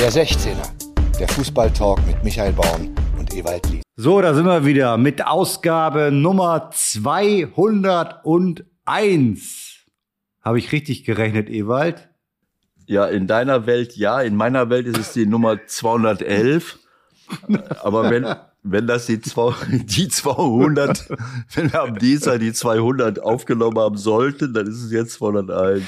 Der 16er, der Fußballtalk mit Michael Baum und Ewald Lien. So, da sind wir wieder mit Ausgabe Nummer 201. Habe ich richtig gerechnet, Ewald? Ja, in deiner Welt ja, in meiner Welt ist es die Nummer 211. Aber wenn, wenn das die, zwei, die 200, wenn wir am Dienstag die 200 aufgenommen haben sollten, dann ist es jetzt 201.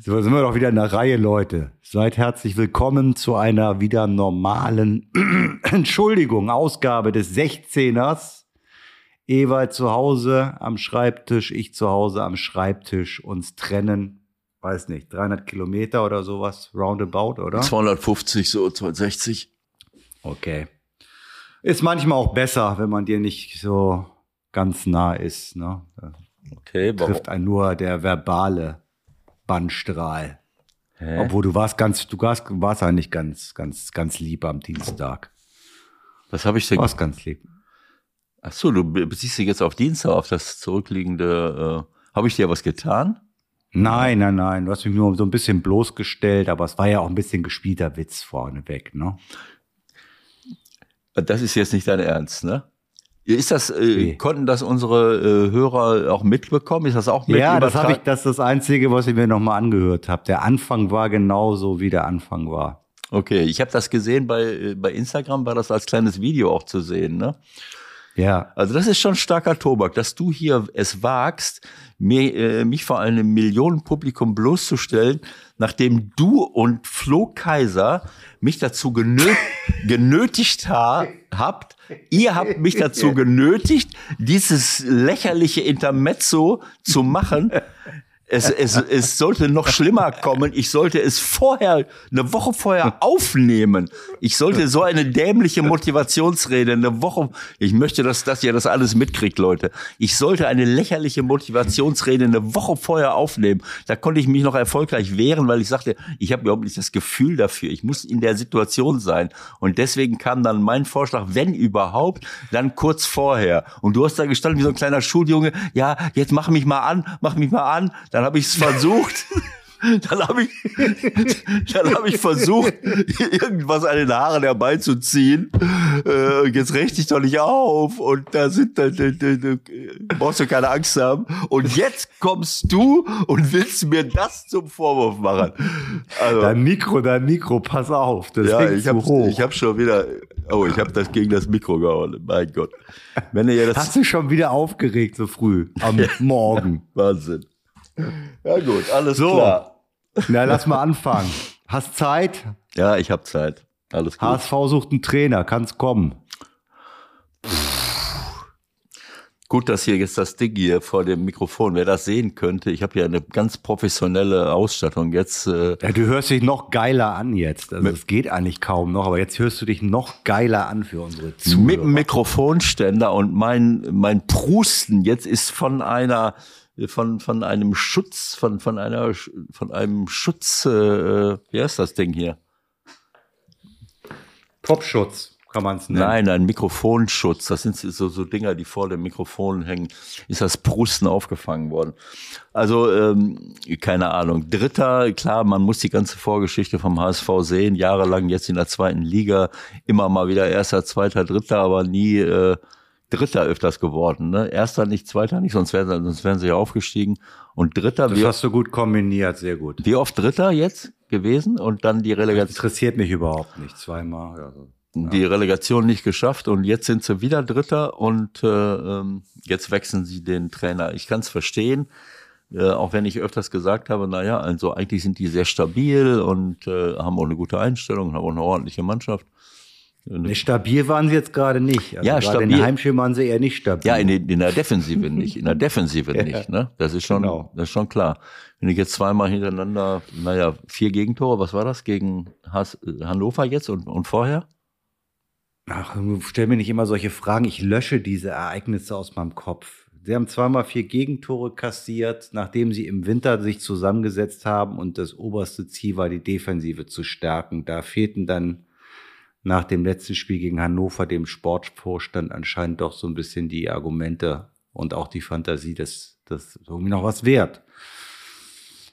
So sind wir doch wieder in der Reihe, Leute. Seid herzlich willkommen zu einer wieder normalen, Entschuldigung, Ausgabe des 16ers. Ewald zu Hause am Schreibtisch, ich zu Hause am Schreibtisch, uns trennen, weiß nicht, 300 Kilometer oder sowas, roundabout, oder? 250, so 260. Okay. Ist manchmal auch besser, wenn man dir nicht so ganz nah ist. Ne? Okay, warum? Trifft einen nur der verbale Bannstrahl. Hä? Obwohl du warst ganz, du warst, warst eigentlich ganz, ganz, ganz lieb am Dienstag. Was habe ich Du denn? warst ganz lieb. Ach so, du be- beziehst dich jetzt auf Dienstag, auf das zurückliegende. Äh, habe ich dir was getan? Nein, nein, nein. Du hast mich nur so ein bisschen bloßgestellt, aber es war ja auch ein bisschen gespielter Witz vorneweg, ne? Das ist jetzt nicht dein Ernst, ne? Ist das, äh, Nee. konnten das unsere äh, Hörer auch mitbekommen? Ist das auch mit Ja, das habe ich, das ist das Einzige, was ich mir nochmal angehört habe. Der Anfang war genauso, wie der Anfang war. Okay, ich habe das gesehen bei, äh, bei Instagram, war das als kleines Video auch zu sehen, ne? Ja, Also das ist schon starker Tobak, dass du hier es wagst, mir, äh, mich vor einem Millionenpublikum bloßzustellen, nachdem du und Flo Kaiser mich dazu genö genötigt ha habt, ihr habt mich dazu genötigt, dieses lächerliche Intermezzo zu machen. Es, es, es sollte noch schlimmer kommen. Ich sollte es vorher, eine Woche vorher aufnehmen. Ich sollte so eine dämliche Motivationsrede eine Woche, ich möchte, dass, dass ihr das alles mitkriegt, Leute. Ich sollte eine lächerliche Motivationsrede eine Woche vorher aufnehmen. Da konnte ich mich noch erfolgreich wehren, weil ich sagte, ich habe überhaupt nicht das Gefühl dafür. Ich muss in der Situation sein. Und deswegen kam dann mein Vorschlag, wenn überhaupt, dann kurz vorher. Und du hast da gestanden wie so ein kleiner Schuljunge, ja, jetzt mach mich mal an, mach mich mal an. Dann habe ich es versucht. Dann habe ich, dann habe ich versucht, irgendwas an den Haaren herbeizuziehen. Äh, jetzt rechte ich doch nicht auf. Und da sind, da, da, da, da brauchst du keine Angst haben. Und jetzt kommst du und willst mir das zum Vorwurf machen. Also, dein Mikro, dein Mikro, pass auf, das ja, ich habe ich hab schon wieder, oh, ich habe das gegen das Mikro gehauen. Mein Gott. Wenn ihr das, Hast du schon wieder aufgeregt so früh am Morgen? Wahnsinn. Ja gut, alles So. klar. Na, lass mal anfangen. Hast Zeit? Ja, ich habe Zeit. Alles gut. HSV sucht einen Trainer, kann's kommen. Gut, dass hier jetzt das Ding hier vor dem Mikrofon, wer das sehen könnte, ich habe hier eine ganz professionelle Ausstattung jetzt. Äh, Ja, du hörst dich noch geiler an jetzt. Also es geht eigentlich kaum noch, aber jetzt hörst du dich noch geiler an für unsere mit Zuhörer. dem Mikrofonständer und mein mein Prusten jetzt ist von einer von von einem Schutz von von einer von einem Schutz äh, wie heißt das Ding hier? Popschutz kann man es nennen. Nein, ein Mikrofonschutz. Das sind so, so Dinger, die vor dem Mikrofon hängen. Ist das Prusten aufgefangen worden? Also, ähm, keine Ahnung. Dritter, klar, man muss die ganze Vorgeschichte vom HSV sehen. Jahrelang jetzt in der zweiten Liga. Immer mal wieder erster, zweiter, dritter, aber nie äh, Dritter öfters geworden. Ne? Erster nicht, zweiter nicht, sonst wären, sonst wären sie ja aufgestiegen. Und Dritter, Das wie, hast du gut kombiniert, sehr gut. wie oft Dritter jetzt gewesen? Und dann die Relegation. Interessiert mich überhaupt nicht. Zweimal. Also. die Relegation nicht geschafft und jetzt sind sie wieder Dritter und äh, ähm, jetzt wechseln sie den Trainer. Ich kann es verstehen, äh, auch wenn ich öfters gesagt habe, naja, also eigentlich sind die sehr stabil und äh, haben auch eine gute Einstellung, haben auch eine ordentliche Mannschaft. Nee, stabil waren sie jetzt gerade nicht. Also Ja, gerade in stabil. Heimspiel waren sie eher nicht stabil. Ja, in, in der Defensive nicht, in der Defensive nicht, ne? Das ist schon, Genau. das ist schon klar. Wenn ich jetzt zweimal hintereinander, naja, vier Gegentore, was war das gegen Has Hannover jetzt und, und vorher? Ach, stell mir nicht immer solche Fragen. Ich lösche diese Ereignisse aus meinem Kopf. Sie haben zweimal vier Gegentore kassiert, nachdem sie im Winter sich zusammengesetzt haben und das oberste Ziel war, die Defensive zu stärken. Da fehlten dann nach dem letzten Spiel gegen Hannover dem Sportvorstand anscheinend doch so ein bisschen die Argumente und auch die Fantasie, dass das irgendwie noch was wert.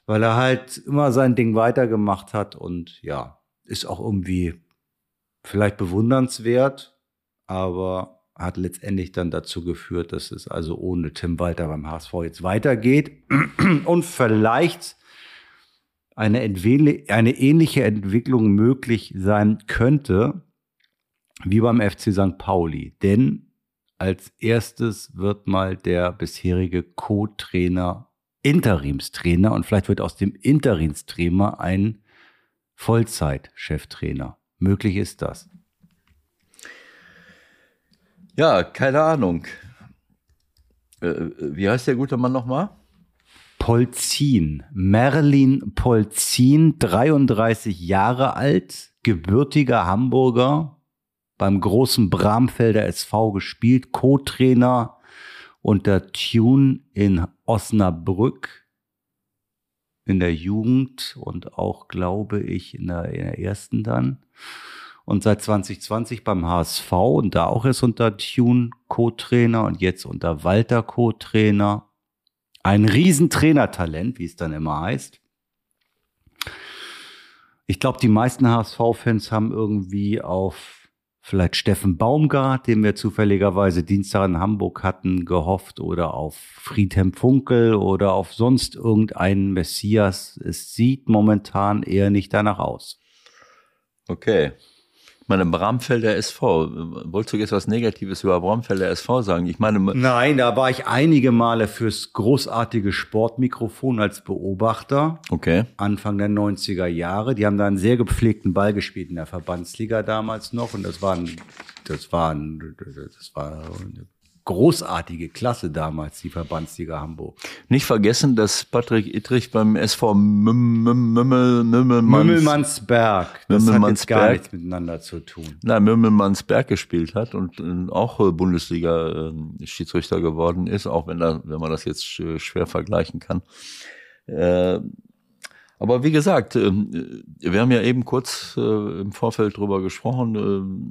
Weil er halt immer sein Ding weitergemacht hat und ja, ist auch irgendwie vielleicht bewundernswert, aber hat letztendlich dann dazu geführt, dass es also ohne Tim Walter beim HSV jetzt weitergeht und vielleicht eine, eine ähnliche Entwicklung möglich sein könnte wie beim FC St. Pauli. Denn als erstes wird mal der bisherige Co-Trainer Interimstrainer und vielleicht wird aus dem Interimstrainer ein Vollzeit-Cheftrainer. Möglich ist das. Ja, keine Ahnung. Äh, wie heißt der gute Mann nochmal? Polzin. Merlin Polzin, 33 Jahre alt, gebürtiger Hamburger, beim großen Bramfelder SV gespielt, Co-Trainer unter Tune in Osnabrück in der Jugend und auch, glaube ich, in der, in der ersten dann und seit 2020 beim HSV und da auch erst unter Tune Co-Trainer und jetzt unter Walter Co-Trainer. Ein Riesentrainertalent, wie es dann immer heißt. Ich glaube, die meisten HSV-Fans haben irgendwie auf vielleicht Steffen Baumgart, den wir zufälligerweise Dienstag in Hamburg hatten, gehofft oder auf Friedhelm Funkel oder auf sonst irgendeinen Messias. Es sieht momentan eher nicht danach aus. Okay meine, Bramfelder SV. Wolltest du jetzt was Negatives über Bramfelder SV sagen? Ich meine. Nein, da war ich einige Male fürs großartige Sportmikrofon als Beobachter. Okay. Anfang der 90er Jahre. Die haben da einen sehr gepflegten Ball gespielt in der Verbandsliga damals noch. Und das war ein, das war ein, das war eine großartige Klasse damals, die Verbandsliga Hamburg. Nicht vergessen, dass Patrick Ittrich beim SV Mümmelmanns, Mümmelmannsberg, das hat jetzt gar nichts miteinander zu tun. Nein, Mümmelmannsberg gespielt hat und auch Bundesliga-Schiedsrichter geworden ist, auch wenn, da, wenn man das jetzt schwer vergleichen kann. Aber wie gesagt, ähm, wir haben ja eben kurz äh, im Vorfeld drüber gesprochen.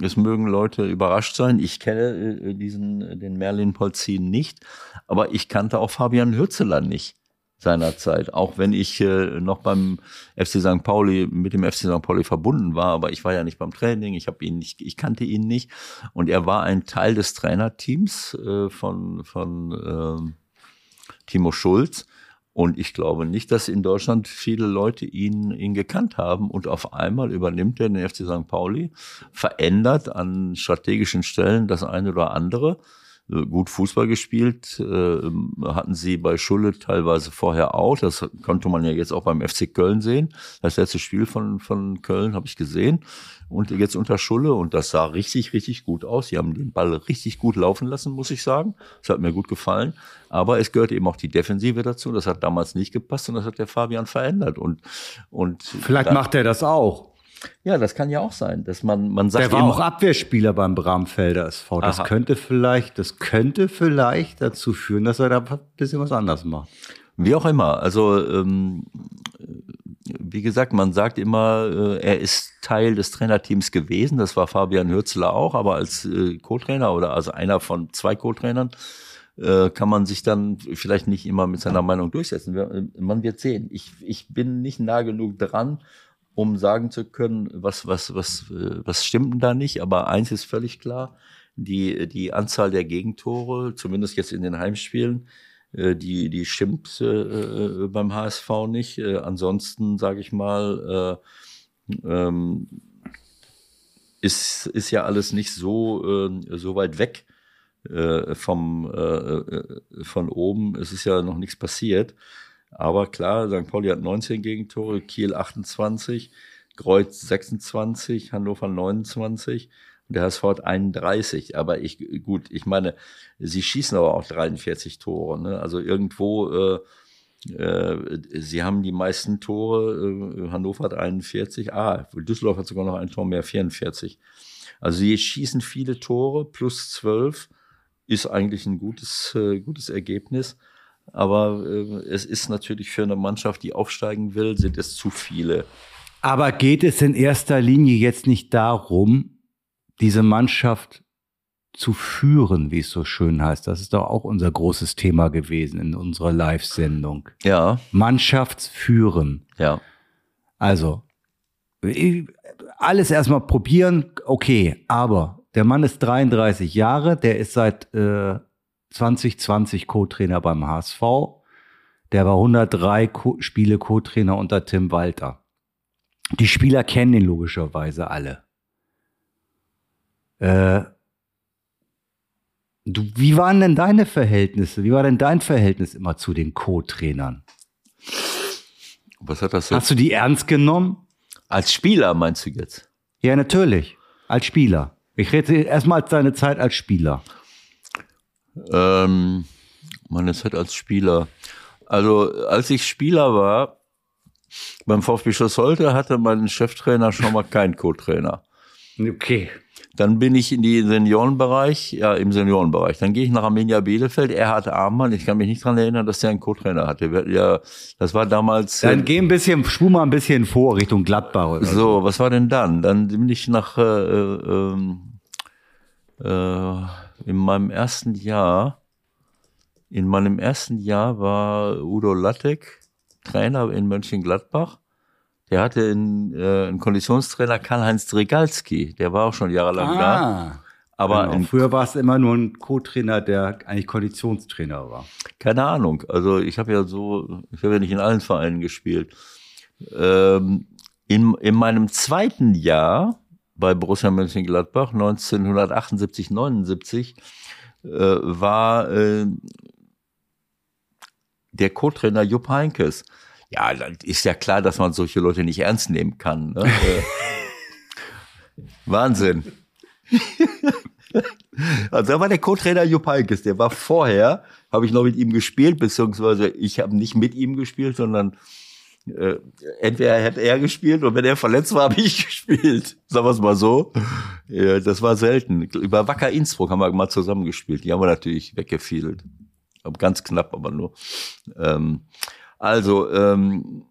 Äh, es mögen Leute überrascht sein. Ich kenne äh, diesen, den Merlin Polzin nicht, aber ich kannte auch Fabian Hürzeler nicht seinerzeit, auch wenn ich noch beim FC St. Pauli mit dem FC St. Pauli verbunden war, aber ich war ja nicht beim Training, ich habe ihn nicht, ich kannte ihn nicht und er war ein Teil des Trainerteams von von äh, Timo Schulz und ich glaube nicht, dass in Deutschland viele Leute ihn, ihn gekannt haben. Und auf einmal übernimmt er den FC St. Pauli, verändert an strategischen Stellen das eine oder andere gut Fußball gespielt, äh, hatten sie bei Schulle teilweise vorher auch. Das konnte man ja jetzt auch beim FC Köln sehen. Das letzte Spiel von, von Köln habe ich gesehen. Und jetzt unter Schulle und das sah richtig, richtig gut aus. Sie haben den Ball richtig gut laufen lassen, muss ich sagen. Das hat mir gut gefallen. Aber es gehört eben auch die Defensive dazu. Das hat damals nicht gepasst und das hat der Fabian verändert. Und, und Vielleicht macht er das auch. Ja, das kann ja auch sein, dass man, man sagt. Der war auch Abwehrspieler beim Bramfelder SV. Das Aha. könnte vielleicht, das könnte vielleicht dazu führen, dass er da ein bisschen was anders macht. Wie auch immer. Also, ähm, wie gesagt, man sagt immer, äh, er ist Teil des Trainerteams gewesen. Das war Fabian Hürzler auch, aber als äh, Co-Trainer oder also einer von zwei Co-Trainern äh, kann man sich dann vielleicht nicht immer mit seiner Meinung durchsetzen. Äh, man wird sehen. Ich, ich bin nicht nah genug dran, um sagen zu können, was, was, was, äh, was stimmt denn da nicht. Aber eins ist völlig klar, die, die Anzahl der Gegentore, zumindest jetzt in den Heimspielen, äh, die, die stimmt äh, beim HSV nicht. Ansonsten, sage ich mal, äh, ähm, ist, ist ja alles nicht so, so weit weg vom, von oben. Es ist ja noch nichts passiert. Aber klar, St. Pauli hat 19 Gegentore, Kiel 28, Kreuz 26, Hannover 29 und der HSV hat 31. Aber ich, gut, ich meine, sie schießen aber auch 43 Tore. Ne? Also irgendwo, äh, äh, sie haben die meisten Tore, äh, Hannover hat 41, ah, Düsseldorf hat sogar noch ein Tor mehr, 44. Also sie schießen viele Tore, plus 12 ist eigentlich ein gutes, äh, gutes Ergebnis. Aber äh, es ist natürlich für eine Mannschaft, die aufsteigen will, sind es zu viele. Aber geht es in erster Linie jetzt nicht darum, diese Mannschaft zu führen, wie es so schön heißt? Das ist doch auch unser großes Thema gewesen in unserer Live-Sendung. Ja. Mannschaftsführen. Ja. Also, alles erstmal probieren, okay, aber der Mann ist 33 Jahre, der ist seit äh, 2020 Co-Trainer beim HSV. Der war 103 Co Spiele Co-Trainer unter Tim Walter. Die Spieler kennen ihn logischerweise alle. Äh, du, wie waren denn deine Verhältnisse? Wie war denn dein Verhältnis immer zu den Co-Trainern? Was hat das jetzt? Hast du die ernst genommen? Als Spieler meinst du jetzt? Ja, natürlich. Als Spieler. Ich rede erstmal deine Zeit als Spieler. Ähm, meine Zeit als Spieler. Also, als ich Spieler war, beim VfB Schloss Holte hatte mein Cheftrainer schon mal keinen Co-Trainer. Okay. Dann bin ich in den Seniorenbereich, ja, im Seniorenbereich. Dann gehe ich nach Arminia Bielefeld. Er hatte Armband. Ich kann mich nicht dran erinnern, dass der einen Co-Trainer hatte. Ja, das war damals. Dann äh, geh ein bisschen, spul mal ein bisschen vor Richtung Gladbach. Oder so, was war denn dann? Dann bin ich nach, äh, äh, ähm, äh, in meinem ersten Jahr, in meinem ersten Jahr war Udo Lattek Trainer in Mönchengladbach. Der hatte einen, äh, einen Konditionstrainer Karl-Heinz Dregalski, der war auch schon jahrelang da. Ah. Aber genau. früher war es immer nur ein Co-Trainer, der eigentlich Konditionstrainer war. keine Ahnung. Also ich habe ja so, ich habe ja nicht in allen Vereinen gespielt. Ähm, in, in meinem zweiten Jahr bei Borussia Mönchengladbach 1978, 79 äh, war äh, der Co-Trainer Jupp Heinkes. Ja, dann ist ja klar, dass man solche Leute nicht ernst nehmen kann. Ne? Äh, Wahnsinn. Also da war der Co-Trainer Jupp Heynckes, der war vorher, habe ich noch mit ihm gespielt, beziehungsweise ich habe nicht mit ihm gespielt, sondern äh, entweder hat er gespielt und wenn er verletzt war, habe ich gespielt. Sagen wir es mal so. Ja, das war selten. Über Wacker Innsbruck haben wir mal zusammen gespielt. Die haben wir natürlich weggefiedelt. Ganz knapp, aber nur. Ähm, also, ähm,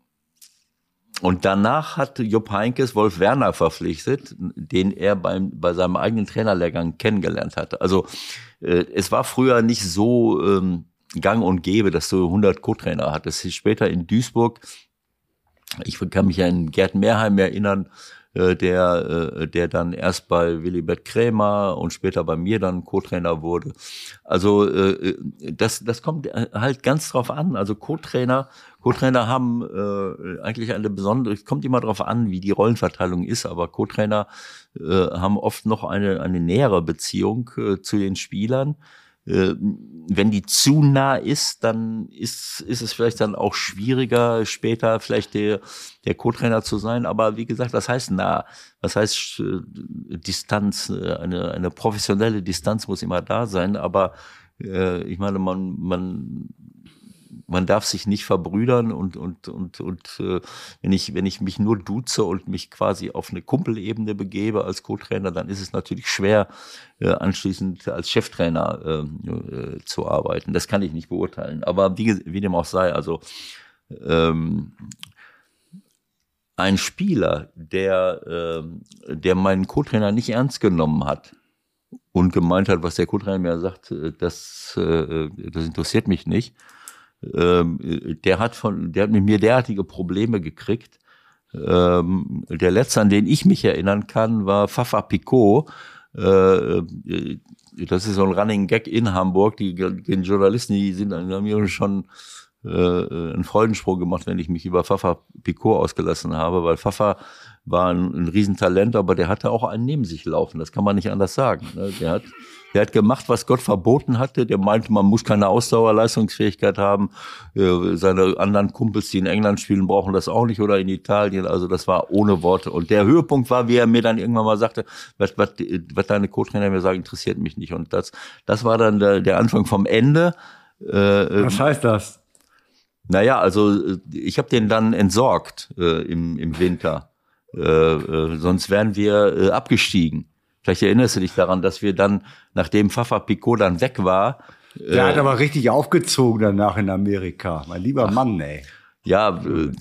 und danach hat Jupp Heinkes Wolf Werner verpflichtet, den er beim, bei seinem eigenen Trainerlehrgang kennengelernt hatte. Also äh, es war früher nicht so ähm, gang und gäbe, dass du 100 Co-Trainer hattest. Später in Duisburg, ich kann mich an Gerd Mehrheim erinnern, äh, der, äh, der dann erst bei Willibert Krämer und später bei mir dann Co-Trainer wurde. Also äh, das, das kommt halt ganz drauf an. Also Co-Trainer, Co-Trainer haben äh, eigentlich eine besondere, es kommt immer drauf an, wie die Rollenverteilung ist, aber Co-Trainer äh, haben oft noch eine, eine nähere Beziehung äh, zu den Spielern. Äh, wenn die zu nah ist, dann ist, ist es vielleicht dann auch schwieriger, später vielleicht der, der Co-Trainer zu sein. Aber wie gesagt, was heißt nah? Was heißt äh, Distanz? Äh, Eine, eine professionelle Distanz muss immer da sein. Aber äh, ich meine, man, man, man darf sich nicht verbrüdern und und und und äh, wenn ich wenn ich mich nur duze und mich quasi auf eine Kumpelebene begebe als Co-Trainer, dann ist es natürlich schwer äh, anschließend als Cheftrainer äh, äh, zu arbeiten. Das kann ich nicht beurteilen. Aber wie, wie dem auch sei, also ähm, ein Spieler, der ähm, der meinen Co-Trainer nicht ernst genommen hat und gemeint hat, was der Co-Trainer mir sagt, äh, das äh, das interessiert mich nicht ähm, der hat von, der hat mit mir derartige Probleme gekriegt. Ähm, der letzte, an den ich mich erinnern kann, war Fafa Picot. Äh, das ist so ein Running Gag in Hamburg. Die, die Journalisten, die sind, haben mir schon äh, einen Freudensprung gemacht, wenn ich mich über Fafa Picot ausgelassen habe, weil Fafa war ein, ein Riesentalent, aber der hatte auch einen neben sich laufen. Das kann man nicht anders sagen. ne? Der hat, der hat gemacht, was Gott verboten hatte. Der meinte, man muss keine Ausdauerleistungsfähigkeit haben. Äh, Seine anderen Kumpels, die in England spielen, brauchen das auch nicht oder in Italien. Also das war ohne Worte. Und der Höhepunkt war, wie er mir dann irgendwann mal sagte, was, was, was deine Co-Trainer mir sagen, interessiert mich nicht. Und das, das war dann der, der Anfang vom Ende. Äh, Was heißt das? naja, also äh, ich habe den dann entsorgt äh, im, im Winter. Äh, äh, sonst wären wir äh, abgestiegen. Vielleicht erinnerst du dich daran, dass wir dann, nachdem Fafa Picot dann weg war, Der hat aber richtig aufgezogen danach in Amerika. Mein lieber Mann, ey. ja, äh,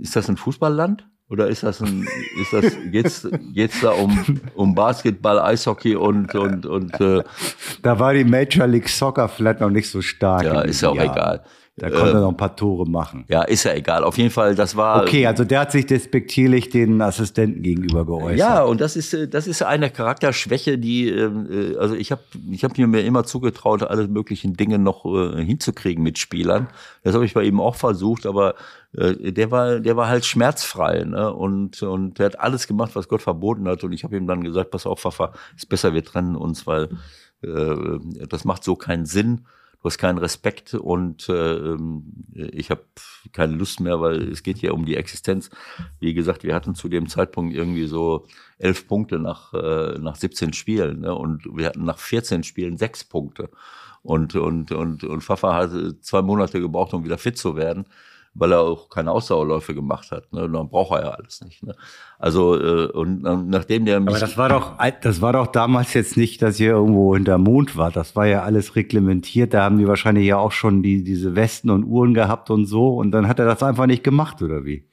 ist das ein Fußballland? Oder ist das ein, ist das, geht's, geht's da um, um Basketball, Eishockey und, und, und, äh, Da war die Major League Soccer vielleicht noch nicht so stark. ja, ist ja auch Jahren. egal. Da konnte er noch ein paar Tore machen. Ja, ist ja egal. Auf jeden Fall, das war. Okay, also der hat sich despektierlich den Assistenten gegenüber geäußert. Ja, und das ist, äh, das ist eine Charakterschwäche, die, ähm, äh, also ich habe ich hab mir immer zugetraut, alle möglichen Dinge noch äh, hinzukriegen mit Spielern. Das habe ich bei ihm auch versucht, aber äh, der war, der war halt schmerzfrei, ne? Und, und der hat alles gemacht, was Gott verboten hat. Und ich habe ihm dann gesagt, pass auf, Pfaffer, ist besser, wir trennen uns, weil äh, das macht so keinen Sinn du hast keinen Respekt und äh, ich habe keine Lust mehr, weil es geht ja um die Existenz. Wie gesagt, wir hatten zu dem Zeitpunkt irgendwie so elf Punkte nach, äh, nach 17 Spielen ne? und wir hatten nach 14 Spielen sechs Punkte. Und, und, und, und Fafa hat zwei Monate gebraucht, um wieder fit zu werden weil er auch keine Ausdauerläufe gemacht hat. Ne? Dann braucht er ja alles nicht. Ne? Also äh, und äh, nachdem der mich Aber das war doch, das war doch damals jetzt nicht, dass ihr irgendwo hinter Mond war. Das war ja alles reglementiert. Da haben die wahrscheinlich ja auch schon die diese Westen und Uhren gehabt und so. Und dann hat er das einfach nicht gemacht oder wie?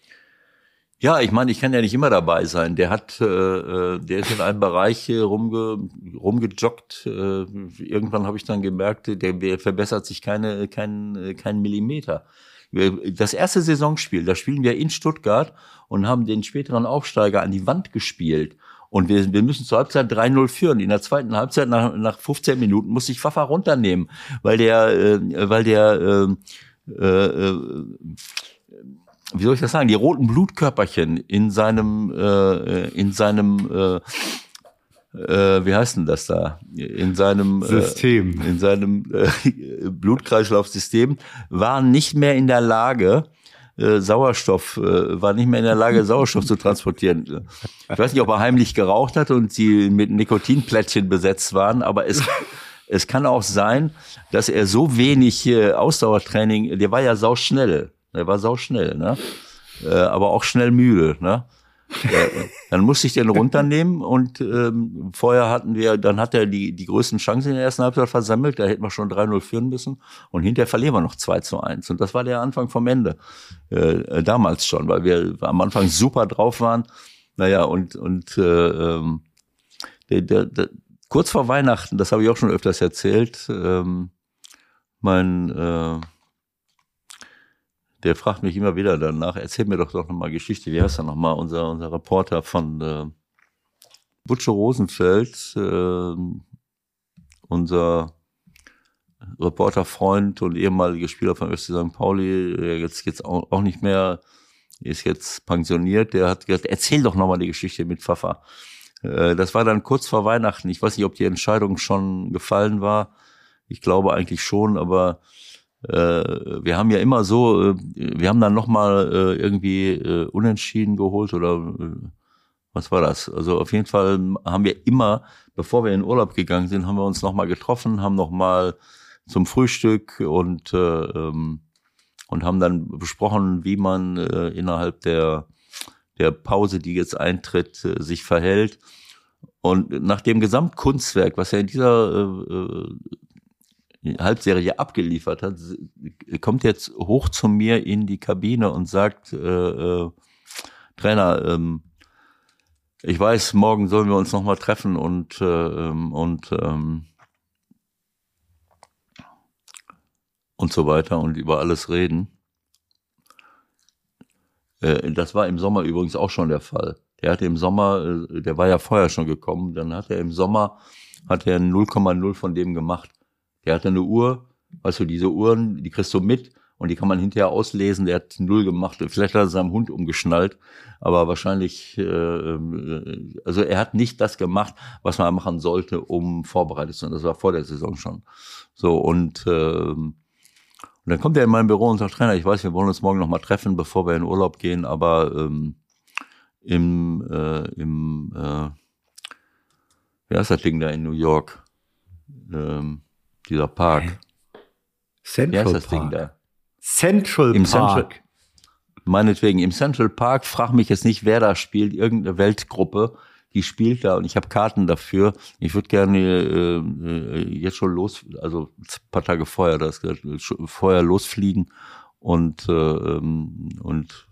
Ja, ich meine, ich kann ja nicht immer dabei sein. Der hat, äh, äh der ist in einem Bereich rumge, rumgejoggt. Äh, irgendwann habe ich dann gemerkt, der, der verbessert sich keine, kein, kein Millimeter das erste Saisonspiel, da spielen wir in Stuttgart und haben den späteren Aufsteiger an die Wand gespielt. Und wir, wir müssen zur Halbzeit 3-0 führen. In der zweiten Halbzeit, nach, nach 15 Minuten, muss ich Pfaffer runternehmen, weil der, äh, weil der, äh, äh, wie soll ich das sagen, die roten Blutkörperchen in seinem, äh, in seinem äh, äh, wie heißt denn das da? In seinem äh, System. Äh, in seinem äh, Blutkreislaufsystem waren nicht mehr in der Lage, äh, Sauerstoff, äh, war nicht mehr in der Lage, Sauerstoff zu transportieren. Ich weiß nicht, ob er heimlich geraucht hat und sie mit Nikotinplättchen besetzt waren, aber es, es kann auch sein, dass er so wenig äh, Ausdauertraining, der war ja sauschnell, der war sauschnell, ne? Äh, aber auch schnell müde, ne? Dann musste ich den runternehmen und ähm, vorher hatten wir, dann hat er die, die größten Chancen in der ersten Halbzeit versammelt, da hätten wir schon 3-0 führen müssen. Und hinterher verlieren wir noch 2 zu 1 und das war der Anfang vom Ende, äh, damals schon, weil wir am Anfang super drauf waren, naja und, und äh, ähm, der, der, der, kurz vor Weihnachten, das habe ich auch schon öfters erzählt, ähm, mein äh, der fragt mich immer wieder danach, erzähl mir doch doch nochmal Geschichte. Wie heißt er nochmal? Unser, unser Reporter von äh, Butcher Rosenfeld, äh, unser Reporterfreund und ehemaliger Spieler von FC St. Pauli, der jetzt, jetzt auch, auch nicht mehr, ist jetzt pensioniert, der hat gesagt, erzähl doch nochmal die Geschichte mit Pfaffer. Äh, das war dann kurz vor Weihnachten. Ich weiß nicht, ob die Entscheidung schon gefallen war. Ich glaube eigentlich schon, aber wir haben ja immer so, äh, wir haben dann nochmal äh, irgendwie äh, unentschieden geholt oder äh, was war das? Also auf jeden Fall haben wir immer, bevor wir in Urlaub gegangen sind, haben wir uns nochmal getroffen, haben nochmal zum Frühstück und äh, ähm, und haben dann besprochen, wie man äh, innerhalb der der Pause, die jetzt eintritt, äh, sich verhält. Und nach dem Gesamtkunstwerk, was ja in dieser äh, Halbserie abgeliefert hat, kommt jetzt hoch zu mir in die Kabine und sagt, äh, äh, Trainer, ähm, ich weiß, morgen sollen wir uns nochmal treffen und, äh, ähm, und, ähm, und so weiter und über alles reden. Äh, das war im Sommer übrigens auch schon der Fall. Der hatte im Sommer, äh, der war ja vorher schon gekommen, dann hat er im Sommer, hat er 0,0 von dem gemacht. Der hatte eine Uhr, weißt du, diese Uhren, die kriegst du mit und die kann man hinterher auslesen. Der hat null gemacht. Vielleicht hat er seinem Hund umgeschnallt, aber wahrscheinlich, äh, äh, also er hat nicht das gemacht, was man machen sollte, um vorbereitet zu sein. Das war vor der Saison schon. So und äh, und dann kommt er in mein Büro und sagt, Trainer, ich weiß, wir wollen uns morgen noch mal treffen, bevor wir in Urlaub gehen, aber ähm, im, äh, im äh, wie heißt das Ding da in New York? Ähm, dieser Park. Central Wie heißt das Park. Ding da? Central Im Park. Central, meinetwegen, im Central Park, frag mich jetzt nicht, wer da spielt, irgendeine Weltgruppe, die spielt da und ich habe Karten dafür. Ich würde gerne äh, äh, jetzt schon los, also ein paar Tage vorher, das vorher losfliegen und äh, ähm, und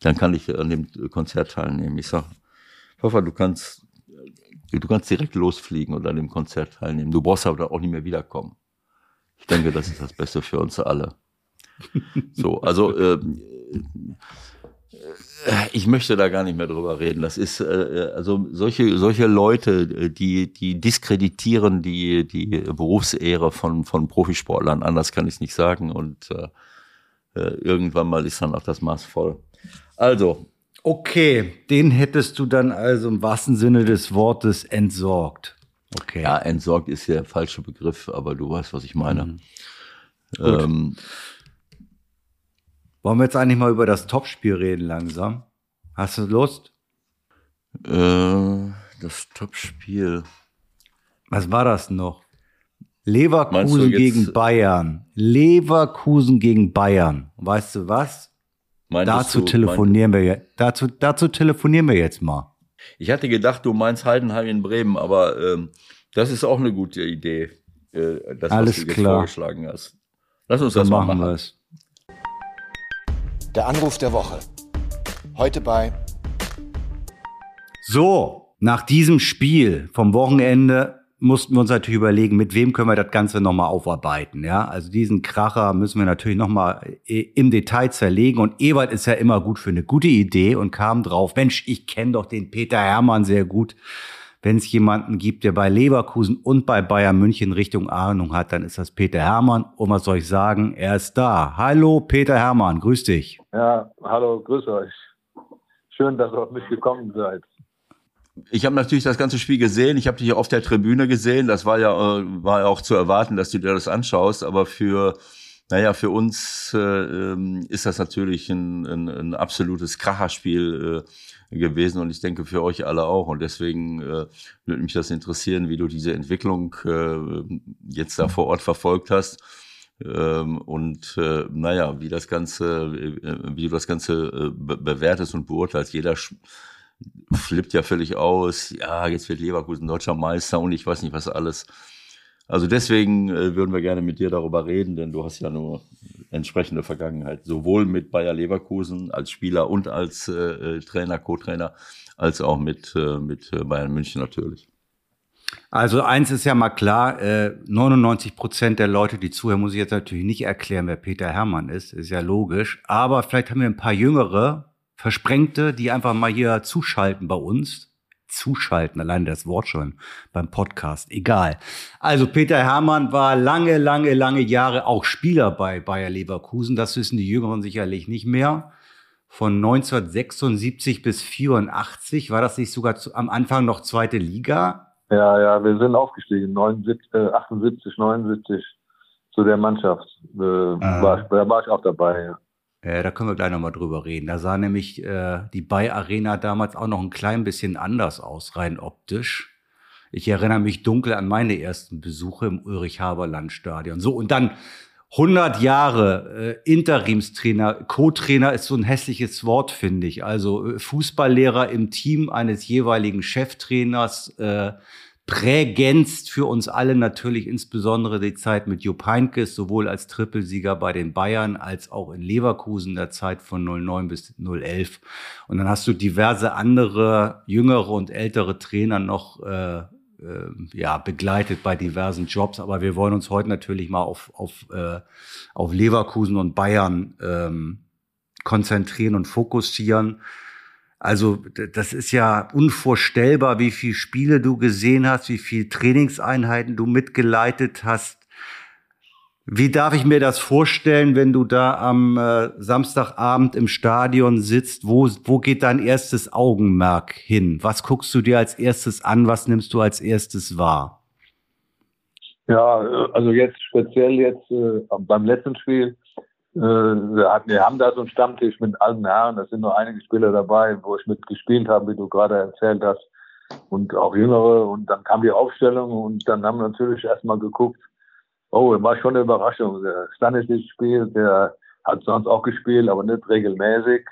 dann kann ich an dem Konzert teilnehmen. Ich sag, Papa, du kannst Du kannst direkt losfliegen und an dem Konzert teilnehmen. Du brauchst aber auch nicht mehr wiederkommen. Ich denke, das ist das Beste für uns alle. So, also äh, ich möchte da gar nicht mehr drüber reden. Das ist äh, also solche solche Leute, die die diskreditieren die die Berufsehre von von Profisportlern. Anders kann ich es nicht sagen. Und äh, äh, irgendwann mal ist dann auch das Maß voll. Also Okay, den hättest du dann also im wahrsten Sinne des Wortes entsorgt. Okay. Ja, entsorgt ist der falsche Begriff, aber du weißt, was ich meine. Mhm. Ähm, Wollen wir jetzt eigentlich mal über das Topspiel reden langsam? Hast du Lust? Äh, das Topspiel. Was war das noch? Leverkusen gegen Bayern. Leverkusen gegen Bayern. Weißt du was? Dazu du, telefonieren mein, wir dazu dazu telefonieren wir jetzt mal. Ich hatte gedacht, du meinst Heidenheim in Bremen, aber ähm, das ist auch eine gute Idee. Äh, das, Alles was du klar. vorgeschlagen hast. Lass uns das mal machen. Wir's. Der Anruf der Woche. Heute bei So, nach diesem Spiel vom Wochenende mussten wir uns natürlich überlegen, mit wem können wir das Ganze nochmal aufarbeiten. Ja, also diesen Kracher müssen wir natürlich nochmal äh, im Detail zerlegen. Und Ewald ist ja immer gut für eine gute Idee und kam drauf, Mensch, ich kenne doch den Peter Hermann sehr gut. Wenn es jemanden gibt, der bei Leverkusen und bei Bayern München Richtung Ahnung hat, dann ist das Peter Hermann. Und was soll ich sagen? Er ist da. Hallo, Peter Hermann, grüß dich. Ja, hallo, grüß euch. Schön, dass ihr auf mich gekommen seid ich habe natürlich das ganze Spiel gesehen. Ich habe dich auf der Tribüne gesehen. Das war ja, äh, war ja auch zu erwarten, dass du dir das anschaust. Aber für, naja, für uns äh, ähm, ist das natürlich ein, ein, ein absolutes Kracherspiel äh, gewesen und ich denke für euch alle auch. Und deswegen äh, würde mich das interessieren, wie du diese Entwicklung äh, jetzt da vor Ort verfolgt hast. Ähm, und äh, naja, wie das Ganze, äh, wie du das Ganze äh, bewertest und beurteilst. Jeder flippt ja völlig aus. Ja, jetzt wird Leverkusen deutscher Meister und ich weiß nicht was alles. Also deswegen äh, würden wir gerne mit dir darüber reden, denn du hast ja nur entsprechende Vergangenheit, sowohl mit Bayer Leverkusen als Spieler und als äh, Trainer, Co-Trainer, als auch mit, äh, mit Bayern München natürlich. Also eins ist ja mal klar, äh, 99 Prozent der Leute, die zuhören, muss ich jetzt natürlich nicht erklären, wer Peter Hermann ist, ist ja logisch. Aber vielleicht haben wir ein paar Jüngere, Versprengte, die einfach mal hier zuschalten bei uns. Zuschalten, allein das Wort schon beim Podcast, egal. Also Peter Hermann war lange, lange, lange Jahre auch Spieler bei Bayer Leverkusen. Das wissen die Jüngeren sicherlich nicht mehr. Von 1976 bis 84 war das nicht sogar zu, am Anfang noch zweite Liga? Ja, ja, wir sind aufgestiegen, 79, äh, 78, 79 zu der Mannschaft. Äh, war, da war ich auch dabei, ja. Äh, da können wir gleich nochmal drüber reden. Da sah nämlich äh, die Bay Arena damals auch noch ein klein bisschen anders aus, rein optisch. Ich erinnere mich dunkel an meine ersten Besuche im Ulrich-Haberland-Stadion. So, und dann 100 Jahre äh, Interimstrainer, Co-Trainer ist so ein hässliches Wort, finde ich. Also äh, Fußballlehrer im Team eines jeweiligen Cheftrainers, äh, prägendst für uns alle natürlich insbesondere die Zeit mit Jupp Heynckes, sowohl als Trippelsieger bei den Bayern als auch in Leverkusen der Zeit von 09 bis 011. Und dann hast du diverse andere jüngere und ältere Trainer noch äh, äh, ja, begleitet bei diversen Jobs. Aber wir wollen uns heute natürlich mal auf, auf, äh, auf Leverkusen und Bayern ähm, konzentrieren und fokussieren. Also das ist ja unvorstellbar, wie viele Spiele du gesehen hast, wie viele Trainingseinheiten du mitgeleitet hast. Wie darf ich mir das vorstellen, wenn du da am äh, Samstagabend im Stadion sitzt? Wo, wo geht dein erstes Augenmerk hin? Was guckst du dir als erstes an? Was nimmst du als erstes wahr? Ja, also jetzt speziell jetzt äh, beim letzten Spiel äh, wir, hatten, wir haben da so einen Stammtisch mit allen Herren. Da sind nur einige Spieler dabei, wo ich mitgespielt habe, wie du gerade erzählt hast. Und auch Jüngere. Und dann kam die Aufstellung und dann haben wir natürlich erstmal geguckt. Oh, war schon eine Überraschung. Der Stanisic spielt, der hat sonst auch gespielt, aber nicht regelmäßig.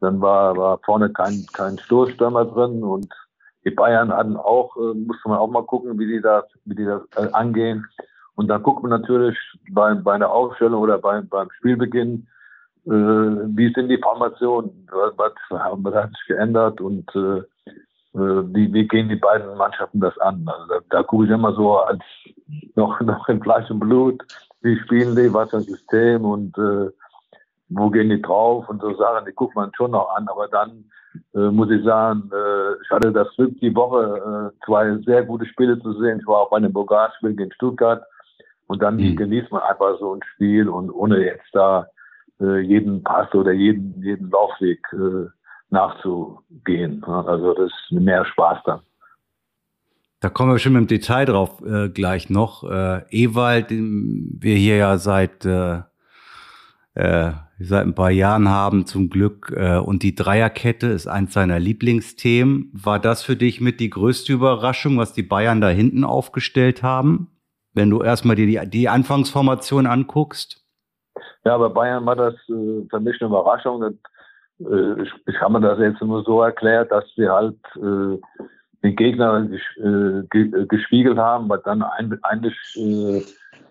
Dann war, war vorne kein, kein Stoßstürmer drin und die Bayern hatten auch, äh, musste man auch mal gucken, wie die das, wie die das äh, angehen. Und dann guckt man natürlich bei, bei einer Aufstellung oder bei, beim Spielbeginn, äh, wie sind die Formationen, was, was hat sich geändert? Und äh, äh, wie, wie gehen die beiden Mannschaften das an. Also da, da gucke ich immer so als noch, noch in Fleisch und Blut, wie spielen die, was für ein System? Und äh, wo gehen die drauf? Und so Sachen, die guckt man schon noch an. Aber dann äh, muss ich sagen, äh, ich hatte das Glück, die Woche äh, zwei sehr gute Spiele zu sehen. Ich war auch bei einem Pokalspiel gegen Stuttgart und dann mhm. genießt man einfach so ein Spiel und ohne jetzt da äh, jeden Pass oder jeden, jeden Laufweg äh, nachzugehen. Also das ist mehr Spaß dann. Da kommen wir schon im Detail drauf äh, gleich noch. Äh, Ewald, den wir hier ja seit äh, äh, seit ein paar Jahren haben, zum Glück. Äh, und die Dreierkette ist eins seiner Lieblingsthemen. War das für dich mit die größte Überraschung, was die Bayern da hinten aufgestellt haben? Wenn du erstmal dir die, die Anfangsformation anguckst? Ja, bei Bayern war das äh, für mich eine Überraschung. Das, äh, ich, habe mir das jetzt nur so erklärt, dass wir halt äh, den Gegner äh, ge gespiegelt haben, was dann ein, eigentlich äh,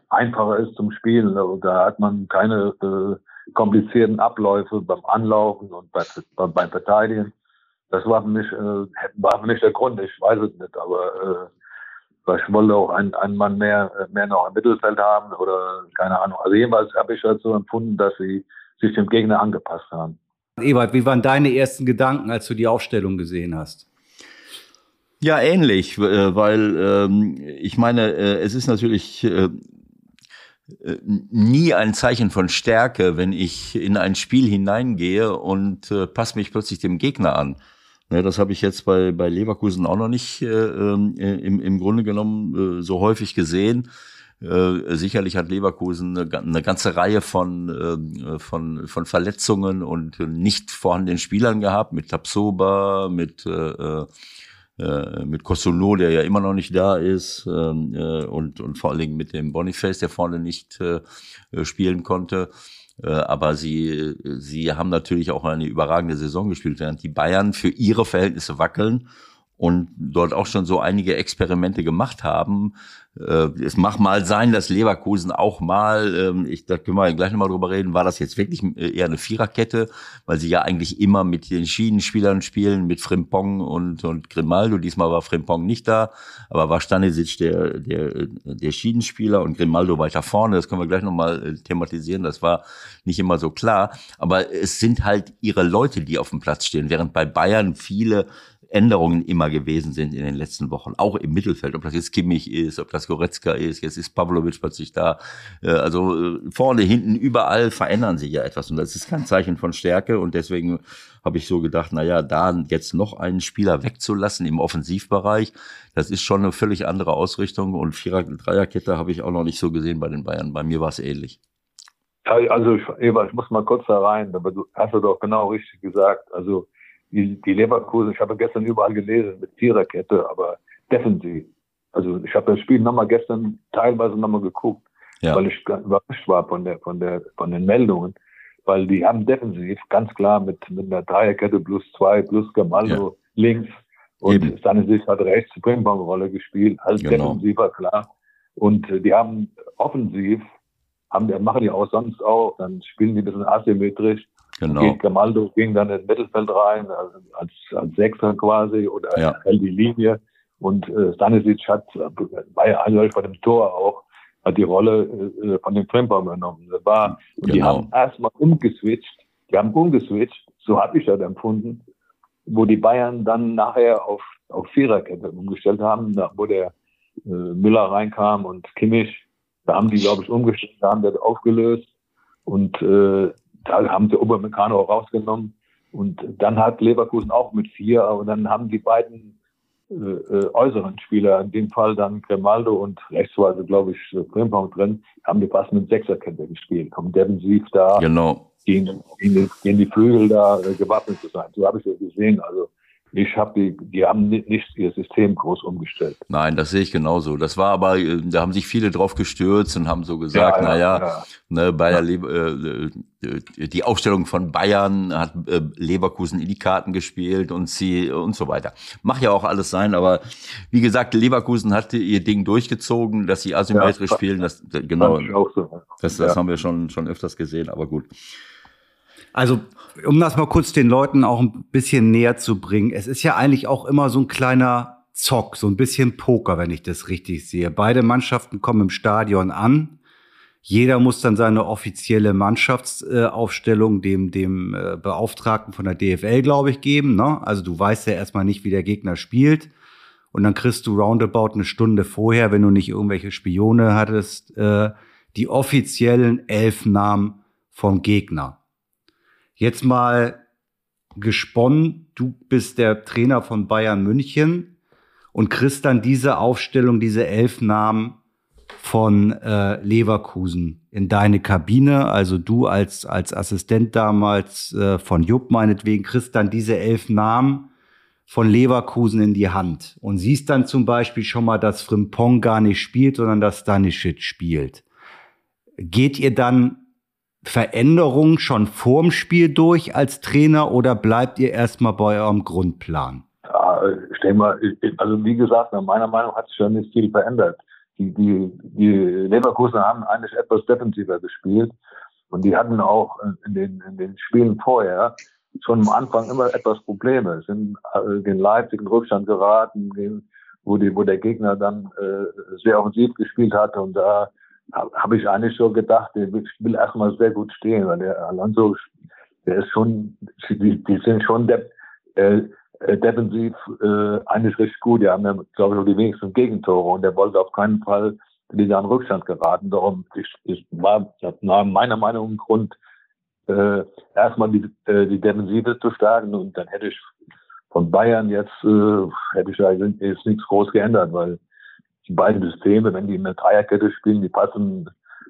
einfacher ist zum Spielen. Da hat man keine äh, komplizierten Abläufe beim Anlaufen und bei, bei, beim Verteidigen. Das war für mich, äh, war für mich der Grund. Ich weiß es nicht, aber ich wollte auch einen, einen Mann mehr, mehr noch im Mittelfeld haben oder keine Ahnung. Also jedenfalls habe ich halt so empfunden, dass sie sich dem Gegner angepasst haben. Ewald, wie waren deine ersten Gedanken, als du die Aufstellung gesehen hast? Ja, ähnlich, äh, weil ähm, ich meine, äh, es ist natürlich äh, nie ein Zeichen von Stärke, wenn ich in ein Spiel hineingehe und passe mich plötzlich dem Gegner an. Ne, das habe ich jetzt bei, bei Leverkusen auch noch nicht äh, ähm, äh, im, im Grunde genommen äh, so häufig gesehen. Äh, sicherlich hat Leverkusen eine, eine ganze Reihe von, äh, von, von Verletzungen und nicht vorhandenen Spielern gehabt, mit Tapsoba, mit äh, äh, mit Cossolo, der ja immer noch nicht da ist, ähm, äh, und, und vor allen Dingen mit dem Boniface, der vorne nicht äh, spielen konnte. Äh, aber sie, sie haben natürlich auch eine überragende Saison gespielt, während die Bayern für ihre Verhältnisse wackeln und dort auch schon so einige Experimente gemacht haben. Äh, es mag mal sein, dass Leverkusen auch mal, ähm, ich, da können wir gleich nochmal drüber reden, war das jetzt wirklich äh, eher eine Viererkette, weil sie ja eigentlich immer mit den Schienenspielern spielen, mit Frimpong und, und Grimaldo. Diesmal war Frimpong nicht da, aber war Stanisic der, der, der Schienenspieler und Grimaldo weiter vorne. Das können wir gleich nochmal äh, thematisieren. Das war nicht immer so klar. Aber es sind halt ihre Leute, die auf dem Platz stehen, während bei Bayern viele Änderungen immer gewesen sind in den letzten Wochen, auch im Mittelfeld, ob das jetzt Kimmich ist, ob das Goretzka ist, jetzt ist Pavlovic plötzlich da. Äh, also äh, vorne, hinten, überall verändern sich ja etwas und das ist kein Zeichen von Stärke und deswegen habe ich so gedacht, na ja, da jetzt noch einen Spieler wegzulassen im Offensivbereich, das ist schon eine völlig andere Ausrichtung und Vierer, Dreierkette habe ich auch noch nicht so gesehen bei den Bayern. Bei mir war es ähnlich. Also, Eva, ich muss mal kurz da rein, aber du hast ja doch genau richtig gesagt. Also, die, die Leverkusen, ich habe gestern überall gelesen mit Viererkette, aber defensiv. Also ich habe das Spiel nochmal gestern teilweise nochmal geguckt, ja. weil ich überrascht war von der, von der, von den Meldungen, weil die haben defensiv ganz klar mit, mit einer Dreierkette plus zwei plus Gamaldo ja. links und Eben. Stanisic hat rechts die Ping-Pong-Rolle gespielt, also genau. defensiver klar. Und die haben offensiv, haben, machen die auch sonst auch, dann spielen die ein bisschen asymmetrisch Genau. Geht Gamaldo ging dann ins Mittelfeld rein, also als, als Sechser quasi, oder ja. hält die Linie. Und äh, Stanisic hat, war ja eindeutig bei dem Tor auch, hat die Rolle äh, von dem Fremper übernommen. Das war, und genau. die haben erstmal umgeswitcht, die haben umgeswitcht, so habe ich das empfunden, wo die Bayern dann nachher auf, auf Viererkette umgestellt haben, wo der äh, Müller reinkam und Kimmich, da haben die, glaube ich, umgestellt, da haben das aufgelöst. Und äh, da haben sie Obermecano rausgenommen. Und dann hat Leverkusen auch mit vier, aber dann haben die beiden äh, äh äußeren Spieler, in dem Fall dann Grimaldo und rechts war also, glaube ich, Frimpong drin, haben die fast mit Sechserkette gespielt, um defensiv da genau. gegen, gegen, gegen die Flügel da äh, gewappnet zu sein. So habe ich das gesehen. Also ich habe die, die haben nicht ihr System groß umgestellt. Nein, das sehe ich genauso. Das war aber, äh, da haben sich viele drauf gestürzt und haben so gesagt, ja, ja, naja, ja. Ne, Bayer ja. äh, äh, die Aufstellung von Bayern hat äh, Leverkusen in die Karten gespielt und sie und so weiter. Mach ja auch alles sein, aber wie gesagt, Leverkusen hat ihr Ding durchgezogen, dass sie asymmetrisch spielen. Das, genau, so. das, das haben wir schon, schon öfters gesehen, aber gut. Also, um das mal kurz den Leuten auch ein bisschen näher zu bringen, es ist ja eigentlich auch immer so ein kleiner Zock, so ein bisschen Poker, wenn ich das richtig sehe. Beide Mannschaften kommen im Stadion an. Jeder muss dann seine offizielle Mannschaftsaufstellung dem, dem äh, Beauftragten von der DFL, glaube ich, geben. Ne? Also du weißt ja erstmal nicht, wie der Gegner spielt. Und dann kriegst du roundabout eine Stunde vorher, wenn du nicht irgendwelche Spione hattest, äh, die offiziellen elf Namen vom Gegner. Jetzt mal gesponnen, du bist der Trainer von Bayern München und kriegst dann diese Aufstellung, diese elf Namen von äh, Leverkusen in deine Kabine. Also du als, als Assistent damals äh, von Jupp meinetwegen kriegst dann diese elf Namen von Leverkusen in die Hand und siehst dann zum Beispiel schon mal, dass Frimpong gar nicht spielt, sondern dass Stanisic spielt. Geht ihr dann Veränderungen schon vorm Spiel durch als Trainer oder bleibt ihr erstmal bei eurem Grundplan? Ja, ich denke mal, also wie gesagt, nach meiner Meinung hat sich schon nicht viel verändert die, die, die Leverkusen haben eigentlich etwas defensiver gespielt und die hatten auch in den, in den Spielen vorher schon am Anfang immer etwas Probleme, sind äh, den Leipzig in Rückstand geraten, wo, die, wo der Gegner dann äh, sehr offensiv gespielt hatte und da habe ich eigentlich so gedacht, der will erstmal sehr gut stehen, weil der Alonso, der ist schon, die, die sind schon der, äh, äh, defensiv äh, eigentlich recht gut. Die haben ja, glaube ich, nur die wenigsten Gegentore und der wollte auf keinen Fall wieder in Rückstand geraten. Darum ich, ich war nach meiner Meinung ein Grund, äh, erstmal die, äh, die Defensive zu stärken und dann hätte ich von Bayern jetzt äh, hätte ich eigentlich jetzt nichts groß geändert, weil die beiden Systeme, wenn die in der Dreierkette spielen, die passen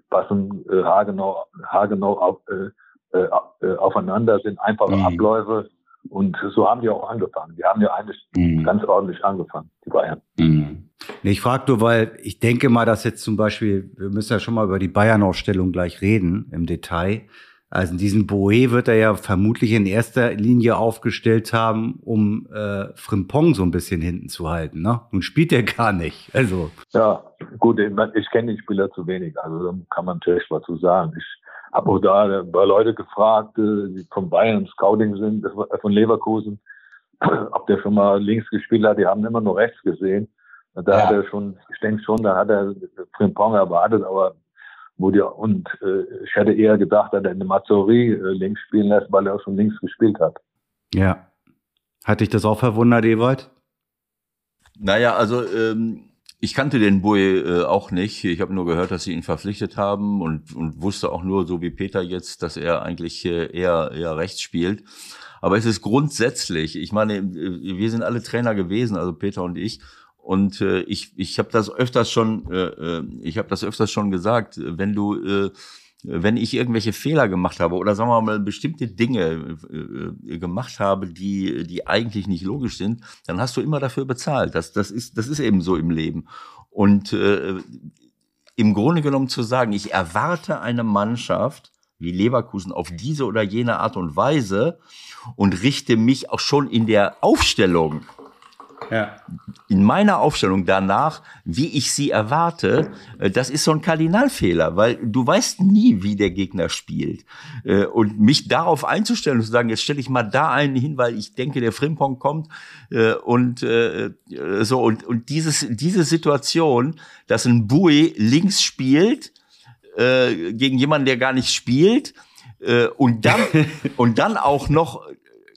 passen äh, haargenau, haargenau auf, äh, äh, äh aufeinander, sind einfache mhm. Abläufe und so haben die auch angefangen. Die haben ja eigentlich mhm. ganz ordentlich angefangen, die Bayern. Mhm. Ich frage nur, weil ich denke mal, dass jetzt zum Beispiel, wir müssen ja schon mal über die Bayern-Ausstellung gleich reden im Detail. Also in diesem Boe wird er ja vermutlich in erster Linie aufgestellt haben, um äh, Frimpong so ein bisschen hinten zu halten. Ne? Nun spielt er gar nicht. Also ja, gut, ich, ich kenne den Spieler zu wenig, also da kann man natürlich was zu sagen. Ich habe auch da bei Leute gefragt, äh, die von Bayern Scouting sind, äh, von Leverkusen, ob der schon mal links gespielt hat. Die haben immer nur rechts gesehen. Da ja. hat er schon, ich denke schon, da hat er Frimpong erwartet, aber wo die, und äh, ich hätte eher gedacht, dass er eine Mazzori äh, links spielen lässt, weil er auch schon links gespielt hat. Ja. Hat dich das auch verwundert, Ewald? Naja, also ähm, ich kannte den Bui äh, auch nicht. Ich habe nur gehört, dass sie ihn verpflichtet haben und, und wusste auch nur, so wie Peter jetzt, dass er eigentlich äh, eher, eher rechts spielt. Aber es ist grundsätzlich, ich meine, äh, wir sind alle Trainer gewesen, also Peter und ich. Und äh, ich, ich habe das öfters schon, äh, äh ich habe das öfters schon gesagt, wenn du äh, wenn ich irgendwelche Fehler gemacht habe oder sagen wir mal bestimmte Dinge äh, gemacht habe, die, die eigentlich nicht logisch sind, dann hast du immer dafür bezahlt. Das, das, ist, das ist eben so im Leben. Und äh, im Grunde genommen zu sagen, ich erwarte eine Mannschaft wie Leverkusen auf diese oder jene Art und Weise und richte mich auch schon in der Aufstellung ja. in meiner Aufstellung danach, wie ich sie erwarte, äh, das ist so ein Kardinalfehler, weil du weißt nie, wie der Gegner spielt. Äh, und mich darauf einzustellen und zu sagen, jetzt stelle ich mal da einen hin, weil ich denke, der Frimpong kommt äh, und so und, und dieses, diese Situation, dass ein Bui links spielt, gegen jemanden, der gar nicht spielt, und dann, und dann auch noch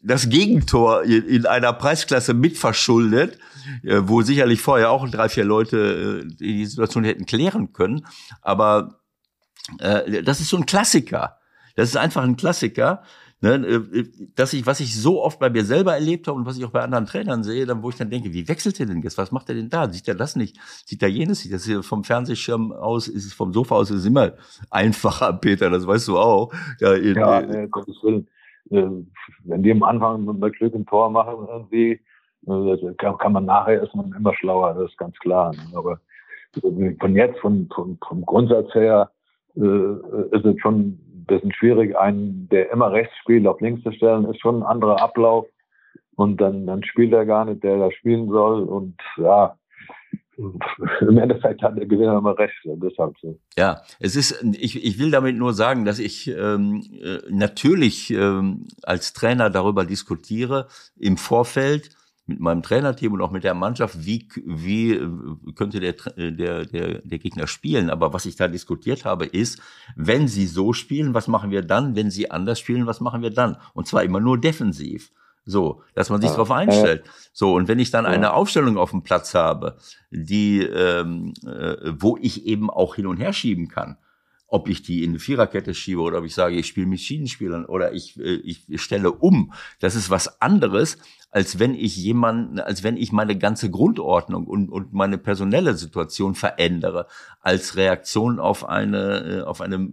das Gegentor in einer Preisklasse mitverschuldet, äh, wo sicherlich vorher auch drei, vier Leute äh, die Situation hätten klären können. Aber äh, das ist so ein Klassiker. Das ist einfach ein Klassiker. Ne, dass ich, was ich so oft bei mir selber erlebt habe und was ich auch bei anderen Trainern sehe, dann wo ich dann denke, wie wechselt er denn jetzt? Was macht er denn da? Sieht er das nicht? Sieht er jenes? Sieht das hier vom Fernsehschirm aus? Ist es vom Sofa aus? Ist es immer einfacher, Peter? Das weißt du auch. Ja, in, ja äh, Gottes Willen. Äh, wenn die am Anfang mit Glück ein Tor machen irgendwie, äh, kann, man nachher ist man immer schlauer, das ist ganz klar. Ne? Aber von jetzt, von, von, vom Grundsatz her, äh, ist es schon ein bisschen schwierig, einen, der immer rechts spielt, auf links zu stellen, ist schon ein anderer Ablauf. Und dann, dann spielt er gar nicht, der da spielen soll. Und ja, im Endeffekt hat der Gewinner immer recht, deshalb so. Ja, es ist, ich, ich will damit nur sagen, dass ich ähm, äh, natürlich ähm, als Trainer darüber diskutiere im Vorfeld, mit meinem Trainerteam und auch mit der Mannschaft, wie, wie äh, könnte der, der, der, der Gegner spielen. Aber was ich da diskutiert habe, ist, wenn sie so spielen, was machen wir dann? Wenn sie anders spielen, was machen wir dann? Und zwar immer nur defensiv. So, dass man sich darauf einstellt. So, und wenn ich dann eine Aufstellung auf dem Platz habe, die, ähm, äh, wo ich eben auch hin und her schieben kann, ob ich die in eine Viererkette schiebe oder ob ich sage, ich spiele mit Schienenspielern oder ich, äh, ich stelle um. Das ist was anderes, als wenn ich jemanden, als wenn ich meine ganze Grundordnung und, und meine personelle Situation verändere, als Reaktion auf eine, äh, auf eine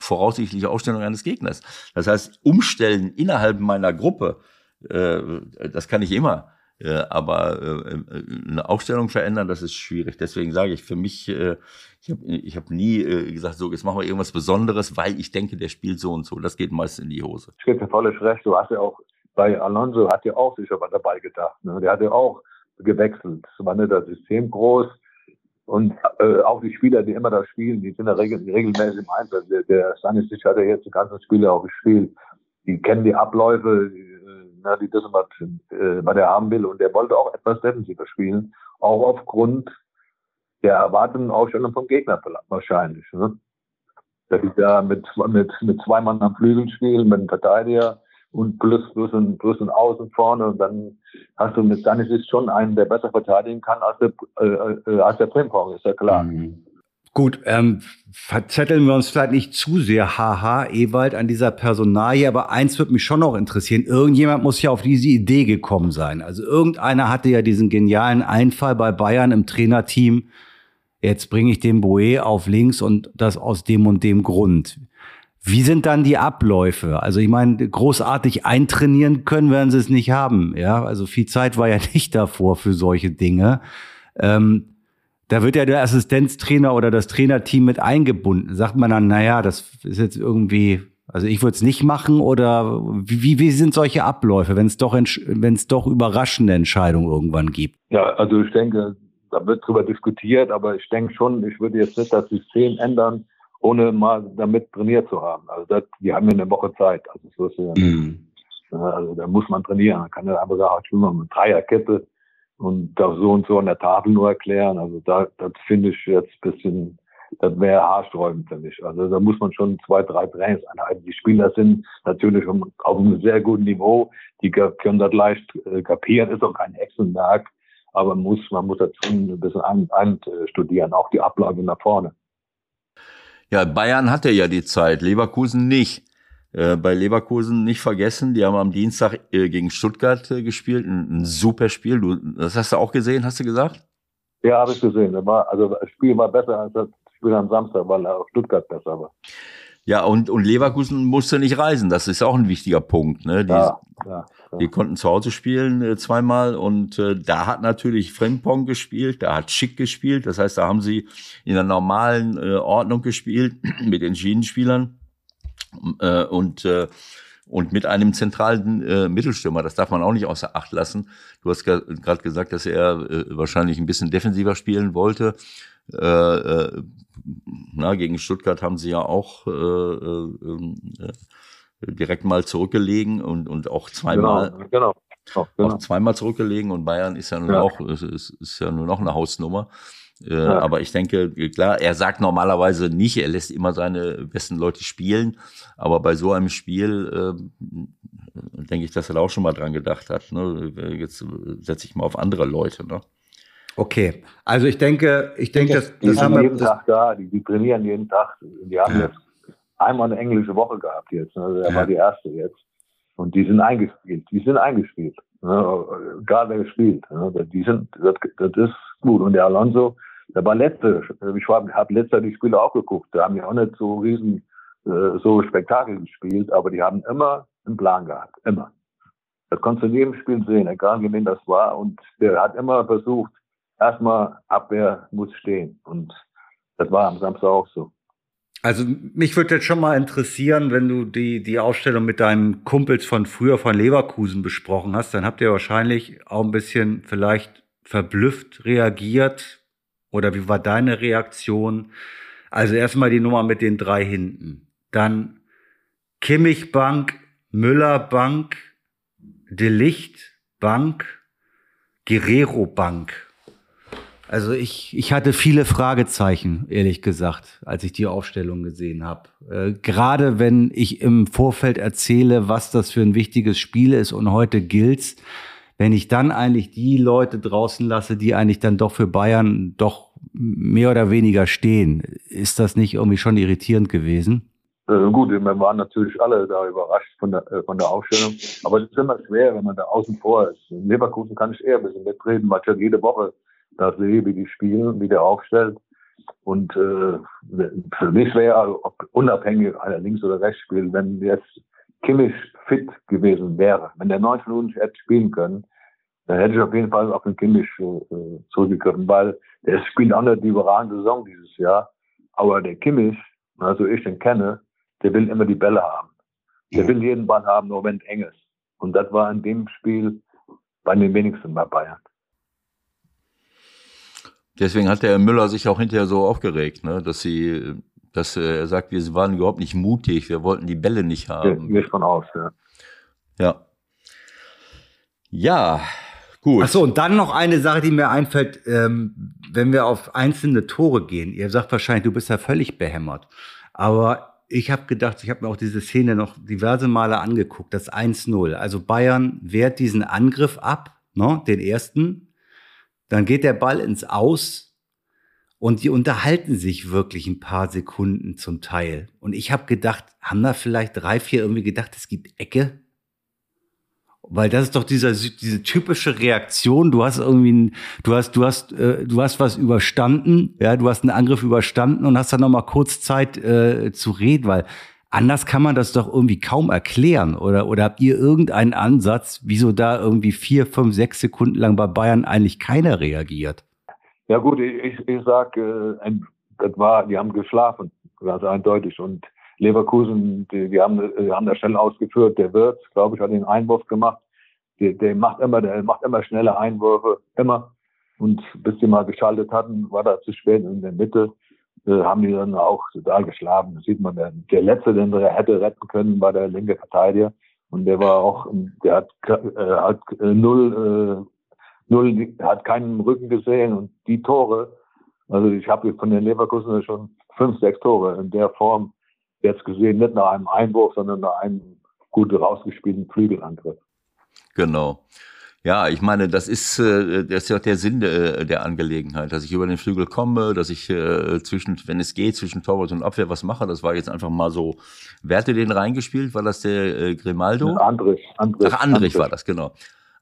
voraussichtliche Ausstellung eines Gegners. Das heißt, umstellen innerhalb meiner Gruppe, äh, das kann ich immer. Äh, aber äh, äh, eine Aufstellung verändern, das ist schwierig. Deswegen sage ich, für mich, äh, ich habe ich hab nie äh, gesagt, so, jetzt machen wir irgendwas Besonderes, weil ich denke, der spielt so und so. Das geht meist in die Hose. Ich gebe dir völlig recht. Du hast ja auch, bei Alonso hat ja auch sicher was dabei gedacht. Ne? Der hat ja auch gewechselt. Es war nicht das System groß. Und äh, auch die Spieler, die immer da spielen, die sind ja regel regelmäßig im Einsatz. Der, der Stanisic hat ja jetzt die ganzen Spiele auch gespielt. Die kennen die Abläufe, die, na, die was, äh, was er haben will. Und er wollte auch etwas defensiver spielen, auch aufgrund der erwarteten Aufstellung vom Gegner wahrscheinlich. Ne? Dass ich da mit, mit, mit zwei Mann am Flügel spielen, mit einem Verteidiger und plus, plus, ein, plus ein Außen vorne und dann hast du mit Stanisic schon einen, der besser verteidigen kann als der, äh, äh, als der Primpong, ist ja klar. Mhm. Gut, ähm, verzetteln wir uns vielleicht nicht zu sehr, haha, Ewald, an dieser Personalie, aber eins wird mich schon noch interessieren. Irgendjemand muss ja auf diese Idee gekommen sein. Also irgendeiner hatte ja diesen genialen Einfall bei Bayern im Trainerteam. Jetzt bringe ich den Boe auf links und das aus dem und dem Grund. Wie sind dann die Abläufe? Also ich meine, großartig eintrainieren können werden sie es nicht haben. Ja, also viel Zeit war ja nicht davor für solche Dinge. Ähm, da wird ja der Assistenztrainer oder das Trainerteam mit eingebunden. Sagt man dann, naja, das ist jetzt irgendwie, also ich würde es nicht machen oder wie, wie sind solche Abläufe, wenn es doch, wenn es doch überraschende Entscheidungen irgendwann gibt? Ja, also ich denke, da wird drüber diskutiert, aber ich denke schon, ich würde jetzt nicht das System ändern, ohne mal damit trainiert zu haben. Also das, die haben ja eine Woche Zeit. Also so ist ja, mhm. also da muss man trainieren. Man kann ja einfach sagen, ich will mal mit Dreierkette und das so und so an der Tafel nur erklären. Also da, das finde ich jetzt ein bisschen, das wäre haarsträubend für mich. Also da muss man schon zwei, drei Trainingseinheiten. Die Spieler sind natürlich auf einem sehr guten Niveau. Die können das leicht äh, kapieren, ist auch kein Hexenwerk. Aber muss, man muss schon ein bisschen anstudieren, auch die Ablage nach vorne. Ja, Bayern hatte ja die Zeit, Leverkusen nicht. Äh, bei Leverkusen nicht vergessen, die haben am Dienstag äh, gegen Stuttgart äh, gespielt, ein, ein, super Spiel. Du, das hast du auch gesehen, hast du gesagt? Ja, habe ich gesehen. Das war, also das Spiel war besser als das Spiel am Samstag, weil auch Stuttgart besser war. Ja, und, und Leverkusen musste nicht reisen. Das ist auch ein wichtiger Punkt. Ne? Die, ja, ja, ja. die konnten zu Hause spielen äh, zweimal und äh, da hat natürlich Frempong gespielt, da hat Schick gespielt. Das heißt, da haben sie in der normalen äh, Ordnung gespielt mit den Schienenspielern äh, und äh, und mit einem zentralen äh, Mittelstürmer, das darf man auch nicht außer Acht lassen. Du hast gerade gesagt, dass er äh, wahrscheinlich ein bisschen defensiver spielen wollte. Äh, äh, na, gegen Stuttgart haben sie ja auch äh, äh, äh direkt mal zurückgelegen und, und auch zweimal. Genau, genau. Auch, genau. auch zweimal zurückgelegen und Bayern ist ja nun ja. auch ist, ist ja nur noch eine Hausnummer. Äh, ja. Aber ich denke, klar, er sagt normalerweise nicht, er lässt immer seine besten Leute spielen. Aber bei so einem Spiel äh, denke ich, dass er da auch schon mal dran gedacht hat. Ne? Jetzt setze ich mal auf andere Leute. Ne? Okay, also ich denke, ich denke, das, das die haben wir jeden Tag da, die, die trainieren jeden Tag. Die haben ja. jetzt einmal eine englische Woche gehabt jetzt. Ne? Er ja. war die erste jetzt. Und die sind eingespielt. Die sind eingespielt. Ne? Egal wer spielt. Ne? Die sind, das, das ist gut. Und der Alonso, der war letzte, ich habe letzter die Spiele auch geguckt, da haben ja auch nicht so riesen, äh, so Spektakel gespielt, aber die haben immer einen Plan gehabt, immer. Das konntest du in jedem Spiel sehen, egal wie wen das war. Und der hat immer versucht, erstmal Abwehr muss stehen. Und das war am Samstag auch so. Also mich würde jetzt schon mal interessieren, wenn du die, die Ausstellung mit deinen Kumpels von früher von Leverkusen besprochen hast, dann habt ihr wahrscheinlich auch ein bisschen vielleicht verblüfft reagiert, oder wie war deine Reaktion? Also erstmal die Nummer mit den drei hinten. Dann Kimmich Bank, Müller Bank, Delicht Bank, Guerrero Bank. Also ich, ich hatte viele Fragezeichen, ehrlich gesagt, als ich die Aufstellung gesehen habe. Äh, gerade wenn ich im Vorfeld erzähle, was das für ein wichtiges Spiel ist und heute gilt's, wenn ich dann eigentlich die Leute draußen lasse, die eigentlich dann doch für Bayern doch mehr oder weniger stehen, ist das nicht irgendwie schon irritierend gewesen? Äh, gut, wir waren natürlich alle da überrascht von der, äh, von der Aufstellung. Aber es ist immer schwer, wenn man da außen vor ist. In Leverkusen kann ich eher ein bisschen mitreden, weil ich ja jede Woche da sehe, wie die spielen, wie der aufstellt. Und äh, für mich wäre, ob unabhängig einer links oder rechts spielt, wenn jetzt Kimmich fit gewesen wäre, wenn der 90 Minuten hätte spielen können, dann hätte ich auf jeden Fall auf den Kimmich äh, zurückgegriffen, weil der spielt auch nicht die überragende Saison dieses Jahr. Aber der Kimmich, also ich den kenne, der will immer die Bälle haben. Der will jeden Ball haben, nur wenn es eng ist. Und das war in dem Spiel bei den wenigsten bei Bayern. Deswegen hat der Müller sich auch hinterher so aufgeregt, ne? dass sie, dass er sagt, wir waren überhaupt nicht mutig, wir wollten die Bälle nicht haben. Gehe ich von aus, ja. Ja. Ja, gut. Achso, und dann noch eine Sache, die mir einfällt, ähm, wenn wir auf einzelne Tore gehen. Ihr sagt wahrscheinlich, du bist ja völlig behämmert. Aber ich habe gedacht, ich habe mir auch diese Szene noch diverse Male angeguckt, das 1-0. Also Bayern wehrt diesen Angriff ab, ne, den ersten, dann geht der Ball ins Aus und die unterhalten sich wirklich ein paar Sekunden zum Teil. Und ich habe gedacht, haben da vielleicht drei, vier irgendwie gedacht, es gibt Ecke? Weil das ist doch dieser, diese typische Reaktion. Du hast irgendwie, ein, du hast, du hast, äh, du hast was überstanden, ja, du hast einen Angriff überstanden und hast dann noch mal kurz Zeit äh, zu reden, weil Anders kann man das doch irgendwie kaum erklären. Oder, oder habt ihr irgendeinen Ansatz, wieso da irgendwie vier, fünf, sechs Sekunden lang bei Bayern eigentlich keiner reagiert? Ja gut, ich, ich sag, äh, das war, die haben geschlafen, ganz eindeutig. Und Leverkusen, die, die haben, die haben da schnell ausgeführt. Der Wirt, glaube ich, hat den Einwurf gemacht. Der, der macht immer, der macht immer schnelle Einwürfe, immer. Und bis die mal geschaltet hatten, war da zu spät in der Mitte äh, haben die dann auch total geschlafen. Das sieht man. Der, der letzte, den er hätte retten können, war der linke Verteidiger. Und der war auch, der hat, äh, hat äh, null, äh, null, hat keinen Rücken gesehen. Und die Tore, also ich habe von den Leverkusen schon fünf, sechs Tore in der Form jetzt gesehen, nicht nach einem Einwurf, sondern nach einem gut rausgespielten Flügelangriff. Genau. Ja, ich meine, das ist, äh, das ist ja der Sinn der, der Angelegenheit, dass ich über den Flügel komme, dass ich äh, zwischen, wenn es geht, zwischen Torwart und Abwehr was mache. Das war jetzt einfach mal so. Wer hatte den reingespielt? War das der äh, Grimaldo? Andrich, Andrich. Ach, Andrich, Andrich war das, genau.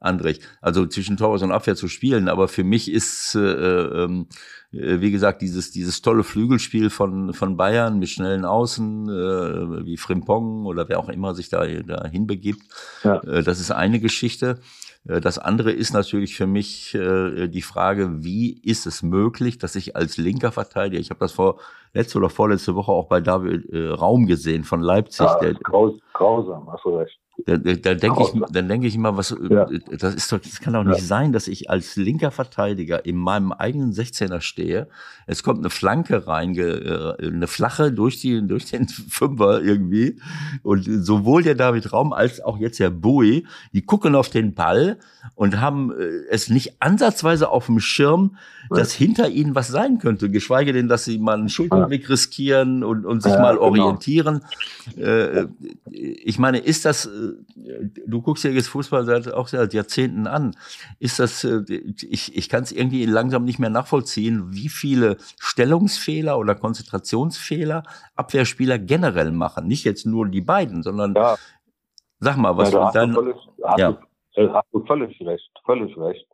Andrich. Also zwischen Torwart und Abwehr zu spielen. Aber für mich ist, äh, ähm, äh, wie gesagt, dieses, dieses tolle Flügelspiel von, von Bayern mit schnellen Außen, äh, wie Frimpong oder wer auch immer sich da, da hinbegibt. Ja. Äh, das ist eine Geschichte. Äh, das andere ist natürlich für mich äh, die Frage, wie ist es möglich, dass ich als linker Verteidiger, ich habe das vor letzte oder vorletzte Woche auch bei David äh, Raum gesehen von Leipzig. Ja, der, graus, grausam, hast du recht. Da, da, denke ich, dann denke ich immer, was, ja. das ist doch, das kann doch nicht ja. sein, dass ich als linker Verteidiger in meinem eigenen 16er stehe. Es kommt eine Flanke rein, äh, eine flache durch die, durch den Fünfer irgendwie. Und sowohl der David Raum als auch jetzt der Bowie, die gucken auf den Ball und haben äh, es nicht ansatzweise auf dem Schirm, dass hinter ihnen was sein könnte, geschweige denn, dass sie mal einen Schulterblick riskieren und, und sich ja, mal genau. orientieren. Genau. ich meine, ist das, äh, du guckst ja jetzt Fußball seit, auch seit Jahrzehnten an, ist das, ich, ich kann es irgendwie langsam nicht mehr nachvollziehen, wie viele Stellungsfehler oder Konzentrationsfehler Abwehrspieler generell machen. Nicht jetzt nur die beiden, sondern ja. sag mal, was ja, da dann. Völlig, ja. Du, hast du völlig recht, völlig recht.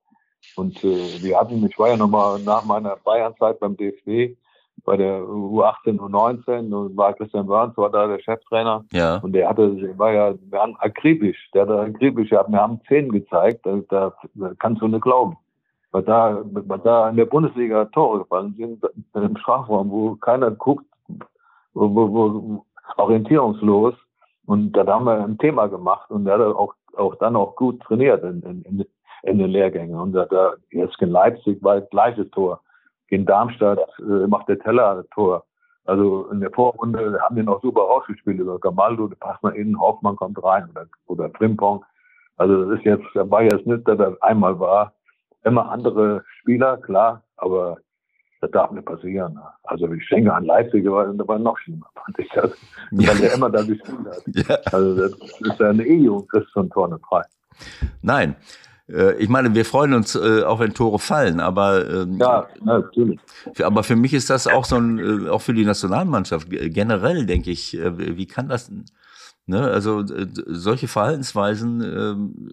Und äh, wir hatten, ich war ja nochmal nach meiner Bayernzeit beim DFB bei der U18, U19 und war Christian Wörns, war da der Cheftrainer. Ja. Und der hatte, war ja, wir haben akribisch, der hat akribisch, wir haben zehn gezeigt, da, da, kannst du nicht glauben. Weil da, weil da in der Bundesliga Tore gefallen sind, im Strafraum, wo keiner guckt, wo, wo, wo orientierungslos. Und da haben wir ein Thema gemacht und der hat auch, auch dann auch gut trainiert in, in, in den Lehrgängen. Und da, jetzt in Leipzig war das gleiche Tor. In Darmstadt äh, macht der Teller das Tor. Also in der Vorrunde haben die noch super rausgespielt über Gamaldo, da passt man in, Hoffmann kommt rein oder, oder Frimpong. Also das ist jetzt, da war jetzt nicht, dass das einmal war. immer andere Spieler, klar, aber das darf nicht passieren. Also ich denke an Leipzig, war, das war noch schlimmer, fand ich das, ja. weil er immer da gespielt hat. Ja. Also das ist ja eine E-Jugend, kriegst so ein Tor nicht frei. Nein, ich meine, wir freuen uns, äh, auch wenn Tore fallen, aber ähm, ja, natürlich. Aber für mich ist das auch so ein, äh, auch für die Nationalmannschaft generell, denke ich, wie kann das? Ne? Also solche Verhaltensweisen. Ähm,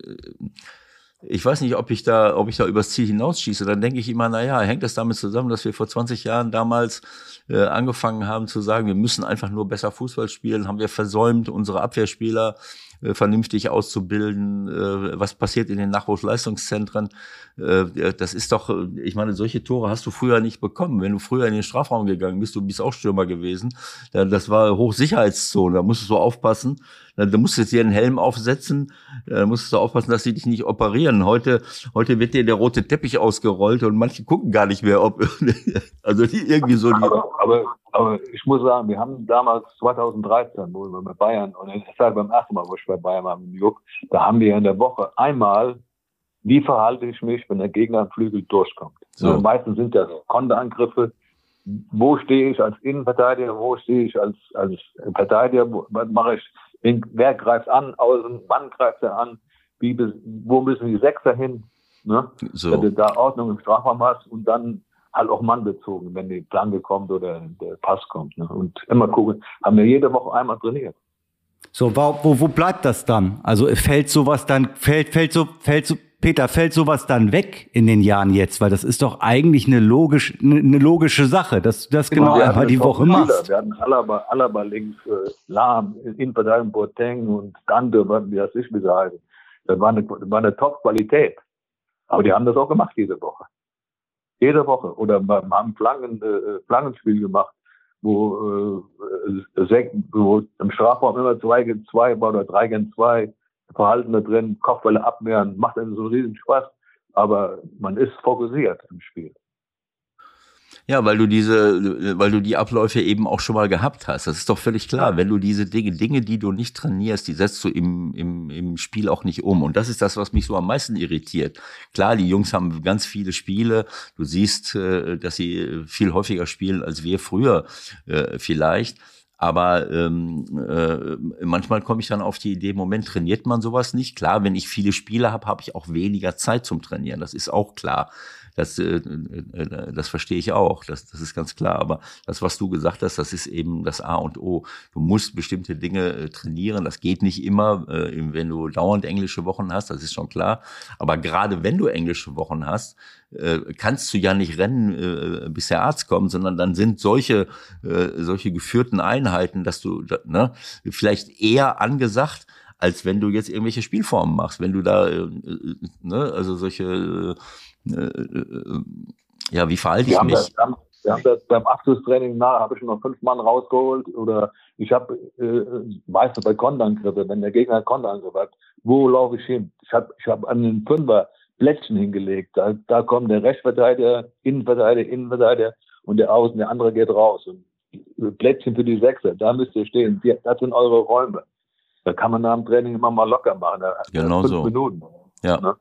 ich weiß nicht, ob ich da, ob ich da übers Ziel hinausschieße. Dann denke ich immer, na ja, hängt das damit zusammen, dass wir vor 20 Jahren damals äh, angefangen haben zu sagen, wir müssen einfach nur besser Fußball spielen, haben wir versäumt, unsere Abwehrspieler äh, vernünftig auszubilden, äh, was passiert in den Nachwuchsleistungszentren. Äh, das ist doch, ich meine, solche Tore hast du früher nicht bekommen. Wenn du früher in den Strafraum gegangen bist, du bist auch Stürmer gewesen, das war Hochsicherheitszone, da musstest du aufpassen. Da musstest du dir einen Helm aufsetzen, da musstest du aufpassen, dass sie dich nicht operieren. Heute, heute wird dir der rote Teppich ausgerollt und manche gucken gar nicht mehr, ob, also die irgendwie so die. Aber aber ich muss sagen, wir haben damals 2013, wo wir bei Bayern, und das war beim ersten Mal, wo ich bei Bayern war mit Juck, da haben wir in der Woche einmal, wie verhalte ich mich, wenn der Gegner am Flügel durchkommt. So. Also meistens sind das Konterangriffe. Wo stehe ich als Innenverteidiger? Wo stehe ich als, als Verteidiger? Was mache ich? Wer greift an? Außen? Wann greift er an? Wie, wo müssen die Sechser hin? Ne? So. Wenn du da Ordnung im Strafraum hast und dann halt auch mannbezogen, wenn die Flanke kommt oder der Pass kommt. Ne? Und immer gucken, haben wir jede Woche einmal trainiert. So, wo, wo, wo bleibt das dann? Also fällt sowas dann, fällt, fällt so, fällt so, Peter, fällt sowas dann weg in den Jahren jetzt? Weil das ist doch eigentlich eine, logisch, eine logische Sache, dass du das genau, genau einmal die Woche machst. Wir hatten Alaba, Alaba links, äh, Lahm, Innenverteidigung Boateng und Dante, wie das ich heißen. Das war eine, war eine Top-Qualität. Aber die haben das auch gemacht diese Woche. Jede Woche. Oder wir haben Flanken, äh, Flankenspiel gemacht, wo, äh, wo im Strafraum immer zwei gegen zwei war oder drei gegen zwei, Verhalten da drin, Kopfbälle abwehren, macht einem so einen riesen Spaß. Aber man ist fokussiert im Spiel. Ja, weil du diese, weil du die Abläufe eben auch schon mal gehabt hast. Das ist doch völlig klar. Wenn du diese Dinge, Dinge, die du nicht trainierst, die setzt du im, im, im Spiel auch nicht um. Und das ist das, was mich so am meisten irritiert. Klar, die Jungs haben ganz viele Spiele. Du siehst, äh, dass sie viel häufiger spielen als wir früher äh, vielleicht. Aber ähm, äh, manchmal komme ich dann auf die Idee, Moment, trainiert man sowas nicht? Klar, wenn ich viele Spiele habe, habe ich auch weniger Zeit zum Trainieren. Das ist auch klar. Das, äh, äh, das verstehe ich auch, das, das ist ganz klar. Aber das, was du gesagt hast, das ist eben das A und O. Du musst bestimmte Dinge äh, trainieren. Das geht nicht immer, wenn du dauernd englische Wochen hast, das ist schon klar. Aber gerade wenn du englische Wochen hast, kannst du ja nicht rennen, bis der Arzt kommt, sondern dann sind solche, solche geführten Einheiten, dass du ne, vielleicht eher angesagt, als wenn du jetzt irgendwelche Spielformen machst. Wenn du da, ne, also solche äh, äh, ja, wie verhalte ich mich? Das, wir haben das beim Abschlusstraining nach, habe ich noch fünf Mann rausgeholt oder ich habe äh, meistens bei Konterangriffe, wenn der Gegner Konterangriff hat, wo laufe ich hin? Ich habe ich hab an den Fünfer Plättchen hingelegt. Da, da kommt der Rechtsverteidiger, Innenverteidiger, Innenverteidiger und der Außen, der andere geht raus. Und Plättchen für die Sechser, da müsst ihr stehen. Das sind eure Räume. Da kann man nach dem Training immer mal locker machen. Genau fünf so. Minuten. Ja. Ne?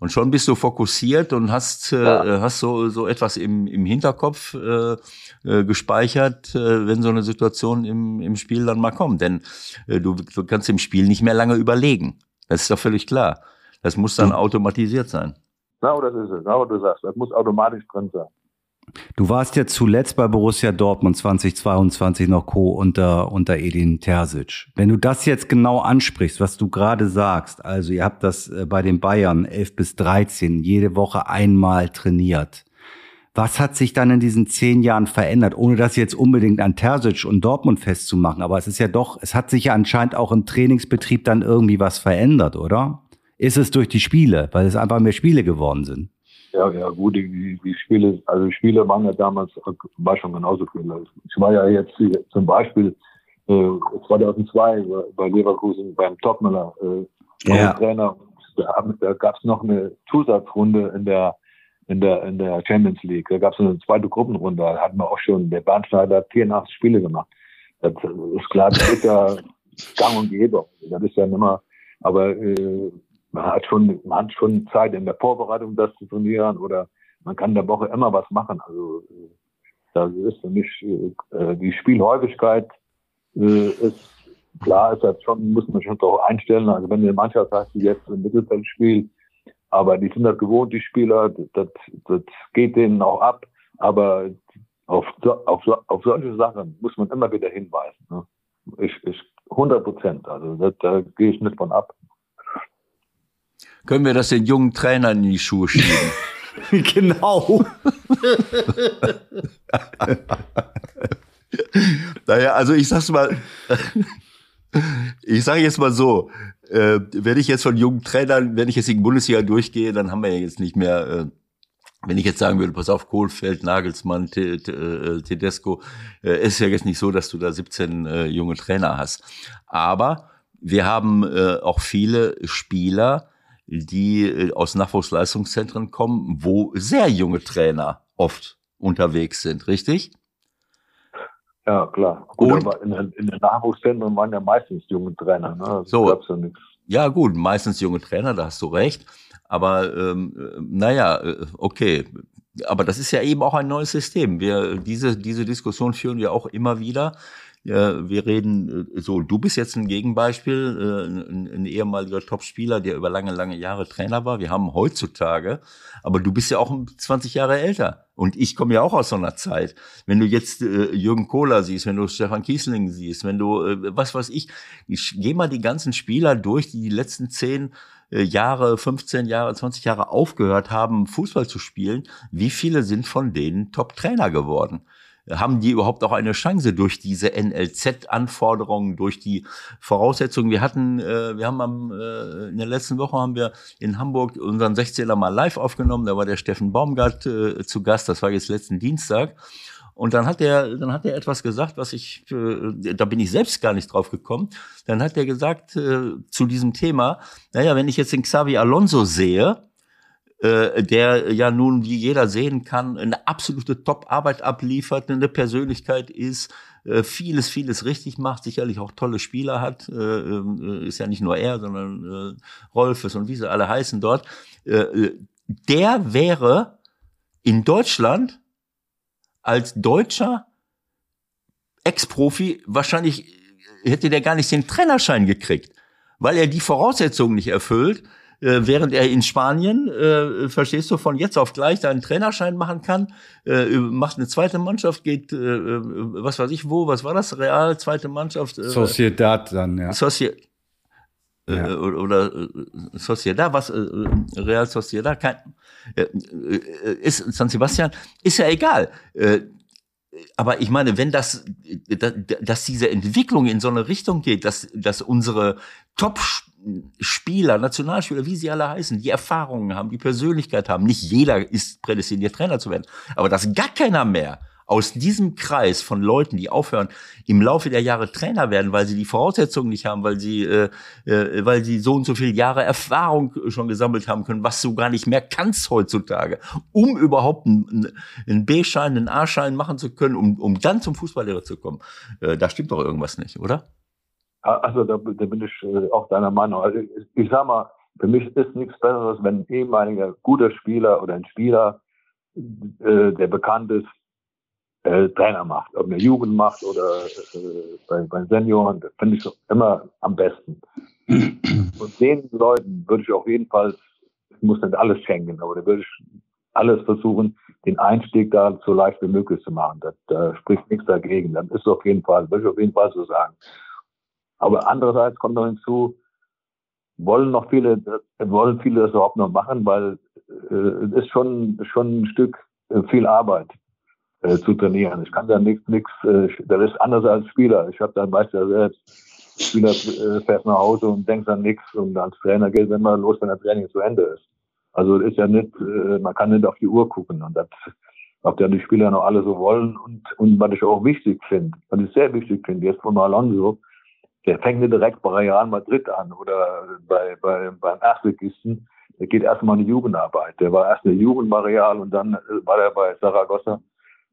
Und schon bist du fokussiert und hast, äh, ja. hast so, so etwas im, im Hinterkopf äh, äh, gespeichert, äh, wenn so eine Situation im, im Spiel dann mal kommt. Denn äh, du, du kannst im Spiel nicht mehr lange überlegen. Das ist doch völlig klar. Das muss dann automatisiert sein. Genau das ist es. Genau du sagst. Das muss automatisch drin sein. Du warst ja zuletzt bei Borussia Dortmund 2022 noch Co. unter, unter Edin Terzic. Wenn du das jetzt genau ansprichst, was du gerade sagst, also ihr habt das äh, bei den Bayern 11 bis 13 jede Woche einmal trainiert. Was hat sich dann in diesen zehn Jahren verändert, ohne das jetzt unbedingt an Terzic und Dortmund festzumachen? Aber es ist ja doch, es hat sich ja anscheinend auch im Trainingsbetrieb dann irgendwie was verändert, oder? Ist es durch die Spiele, weil es einfach mehr Spiele geworden sind? Ja, ja, gut, die, die Spiele, also Spiele waren ja damals, war schon genauso viel. Ich war ja jetzt zum Beispiel äh, 2002 bei Leverkusen beim Topmüller äh, ja. Trainer. Da, da gab es noch eine Zusatzrunde in der in der in der Champions League. Da gab es eine zweite Gruppenrunde. Da hatten wir auch schon der Bahnschneider 84 Spiele gemacht. Das ist klar, das ist ja gang und gäbe. Das ist ja immer. Aber äh, man hat schon, man hat schon Zeit in der Vorbereitung, das zu trainieren oder man kann in der Woche immer was machen. Also das ist für mich äh, die Spielhäufigkeit äh, ist klar, ist das schon, muss man schon darauf einstellen. Also wenn eine Mannschaft hast, die jetzt im Mittelfeld spielt, aber die sind das gewohnt, die Spieler, das, das geht denen auch ab. Aber auf, auf, auf solche Sachen muss man immer wieder hinweisen. Ne? Ich, ich 100 Prozent. Also das, da gehe ich nicht von ab. Können wir das den jungen Trainern in die Schuhe schieben? genau. naja, also ich sag's mal, ich sage jetzt mal so, äh, wenn ich jetzt von jungen Trainern, wenn ich jetzt in die Bundesliga durchgehe, dann haben wir ja jetzt nicht mehr, äh, wenn ich jetzt sagen würde, pass auf, Kohlfeld, Nagelsmann, äh, Tedesco, äh, ist ja jetzt nicht so, dass du da 17 äh, junge Trainer hast. Aber wir haben äh, auch viele Spieler, die äh, aus Nachwuchsleistungszentren kommen, wo sehr junge Trainer oft unterwegs sind, richtig? Ja, klar. Gut, und, aber in, in den Nachwuchszentren waren ja meistens junge Trainer. Ne? Das so, ja, ja gut, meistens junge Trainer, da hast du recht. Aber ähm, äh, naja, äh, okay. Aber das ist ja eben auch ein neues System. Wir, diese, diese Diskussion führen wir auch immer wieder. Wir reden äh, so, du bist jetzt ein Gegenbeispiel, äh, ein, ein ehemaliger Topspieler, der über lange, lange Jahre Trainer war. Wir haben heutzutage, aber du bist ja auch 20 Jahre älter. Und ich komme ja auch aus so einer Zeit. Wenn du jetzt äh, Jürgen Kohler siehst, wenn du Stefan Kiesling siehst, wenn du, äh, was weiß ich, ich geh mal die ganzen Spieler durch, die die letzten zehn äh, Jahre, 15 Jahre, 20 Jahre aufgehört haben, Fußball zu spielen. Wie viele sind von denen Top-Trainer geworden? Haben die überhaupt auch eine Chance durch diese NLZ-Anforderungen, durch die Voraussetzungen? Wir hatten, äh, wir haben am, äh, in der letzten Woche haben wir in Hamburg unseren 16er mal live aufgenommen. Da war der Steffen Baumgart äh, zu Gast. Das war jetzt letzten Dienstag. Und dann hat er, dann hat er etwas gesagt, was ich, äh, da bin ich selbst gar nicht drauf gekommen. Dann hat er gesagt äh, zu diesem Thema, naja, wenn ich jetzt den Xavi Alonso sehe, äh, der ja nun, wie jeder sehen kann, eine absolute Top-Arbeit abliefert, eine Persönlichkeit ist, äh, vieles, vieles richtig macht, sicherlich auch tolle Spieler hat, äh, ist ja nicht nur er, sondern Rolfes und wie sie alle heißen dort. Der wäre in Deutschland als Deutscher Ex-Profi wahrscheinlich hätte der gar nicht den Trainerschein gekriegt, weil er die Voraussetzungen nicht erfüllt, äh, während er in Spanien, äh, verstehst du, von jetzt auf gleich seinen Trainerschein machen kann, äh, macht eine zweite Mannschaft, geht, äh, äh, was weiß ich wo, was war das, Real, zweite Mannschaft? Äh, Sociedad dann, ja. Socie äh, ja. oder, oder Sociedad, was, äh, Real Sociedad, kein, äh, ist San Sebastian, ist ja egal. Äh, aber ich meine, wenn das, dass diese Entwicklung in so eine Richtung geht, dass, dass unsere Top Spieler, Nationalspieler, wie sie alle heißen, die Erfahrungen haben, die Persönlichkeit haben. Nicht jeder ist prädestiniert, Trainer zu werden. Aber dass gar keiner mehr aus diesem Kreis von Leuten, die aufhören, im Laufe der Jahre Trainer werden, weil sie die Voraussetzungen nicht haben, weil sie, äh, äh, weil sie so und so viele Jahre Erfahrung schon gesammelt haben können, was du gar nicht mehr kannst heutzutage, um überhaupt einen, einen B-Schein, einen A-Schein machen zu können, um, um dann zum Fußballlehrer zu kommen. Äh, da stimmt doch irgendwas nicht, oder? Also da, da bin ich äh, auch deiner Meinung. Also ich, ich sag mal, für mich ist nichts Besseres, wenn ein ehemaliger guter Spieler oder ein Spieler, äh, der bekannt ist, äh, Trainer macht. Ob eine Jugend macht oder äh, bei, bei Senioren, finde ich immer am besten. Und den Leuten würde ich auf jeden Fall, ich muss nicht alles schenken, aber da würde ich alles versuchen, den Einstieg da so leicht wie möglich zu machen. Da spricht nichts dagegen. Dann ist es auf jeden Fall, würde ich auf jeden Fall so sagen. Aber andererseits kommt noch hinzu, wollen noch viele, wollen viele das überhaupt noch machen, weil äh, es ist schon, schon ein Stück äh, viel Arbeit äh, zu trainieren. Ich kann da nichts, äh, das ist anders als Spieler. Ich habe dann, weißt ja selbst, Spieler äh, fährt nach Hause und denkt an nichts und als Trainer geht es immer los, wenn das Training zu Ende ist. Also ist ja nicht, äh, man kann nicht auf die Uhr gucken und das, ob ja die Spieler noch alle so wollen und, und was ich auch wichtig finde, was ich sehr wichtig finde, jetzt von Alonso, der fängt nicht direkt bei Real Madrid an oder bei, bei, beim Erstligisten. Der geht erstmal in die Jugendarbeit. Der war erst in der Jugend bei Real und dann äh, war er bei Saragossa.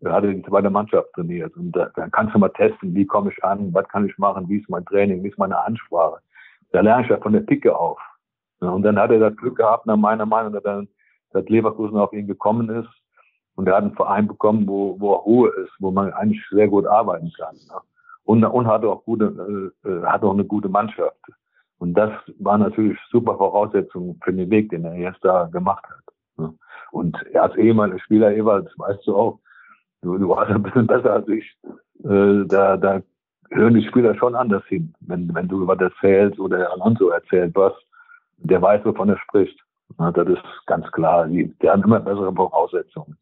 Er hatte die zweite Mannschaft trainiert. Und da, dann kannst du mal testen, wie komme ich an, was kann ich machen, wie ist mein Training, wie ist meine Ansprache. Da lerne ich ja von der Picke auf. Und dann hat er das Glück gehabt, nach meiner Meinung, dass, dann, dass Leverkusen auf ihn gekommen ist. Und er hat einen Verein bekommen, wo, wo Ruhe ist, wo man eigentlich sehr gut arbeiten kann. Und, und hat auch gute, äh, äh, hat auch eine gute Mannschaft. Und das war natürlich super Voraussetzung für den Weg, den er jetzt da gemacht hat. Und als ehemaliger Spieler Ewald, weißt du auch, du, du warst ein bisschen besser als ich. Äh, da, da hören die Spieler schon anders hin. Wenn, wenn du was erzählst oder Alonso erzählt was, der weiß, wovon er spricht. Ja, das ist ganz klar. Die, die haben immer bessere Voraussetzungen.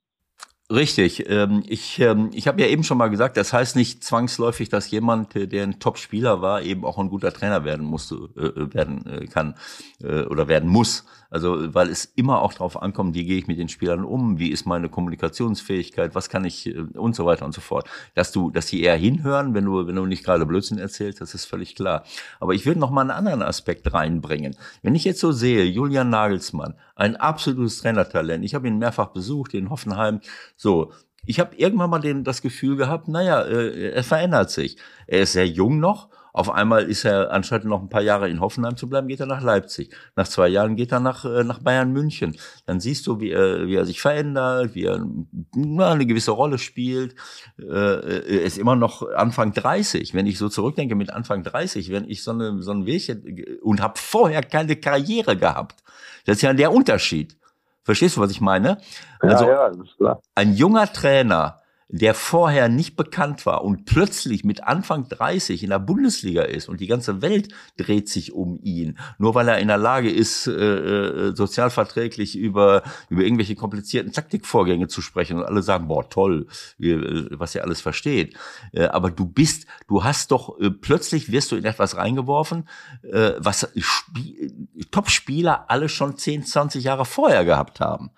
Richtig. Ähm, ich ähm, ich habe ja eben schon mal gesagt, das heißt nicht zwangsläufig, dass jemand, der ein Top-Spieler war, eben auch ein guter Trainer werden musste, äh, werden äh, kann äh, oder werden muss. Also weil es immer auch darauf ankommt, wie gehe ich mit den Spielern um, wie ist meine Kommunikationsfähigkeit, was kann ich äh, und so weiter und so fort. Dass du, dass die eher hinhören, wenn du wenn du nicht gerade Blödsinn erzählst, das ist völlig klar. Aber ich will noch mal einen anderen Aspekt reinbringen. Wenn ich jetzt so sehe, Julian Nagelsmann, ein absolutes Trainertalent. Ich habe ihn mehrfach besucht in Hoffenheim. So, ich habe irgendwann mal den, das Gefühl gehabt, naja, äh, er verändert sich. Er ist sehr jung noch auf einmal ist er, anstatt noch ein paar Jahre in Hoffenheim zu bleiben, geht er nach Leipzig. Nach zwei Jahren geht er nach, äh, nach Bayern München. Dann siehst du, wie er, wie er sich verändert, wie er na, eine gewisse Rolle spielt. Äh, er ist immer noch Anfang 30. Wenn ich so zurückdenke mit Anfang 30, wenn ich so, eine, so ein Weg und habe vorher keine Karriere gehabt. Das ist ja der Unterschied. Verstehst du, was ich meine? Also, ja, ja, ein junger Trainer, der vorher nicht bekannt war und plötzlich mit Anfang 30 in der Bundesliga ist und die ganze Welt dreht sich um ihn, nur weil er in der Lage ist, äh, äh, sozialverträglich über, über irgendwelche komplizierten Taktikvorgänge zu sprechen und alle sagen, boah, toll, äh, was er alles versteht. Äh, aber du bist, du hast doch, äh, plötzlich wirst du in etwas reingeworfen, äh, was Top-Spieler alle schon 10, 20 Jahre vorher gehabt haben.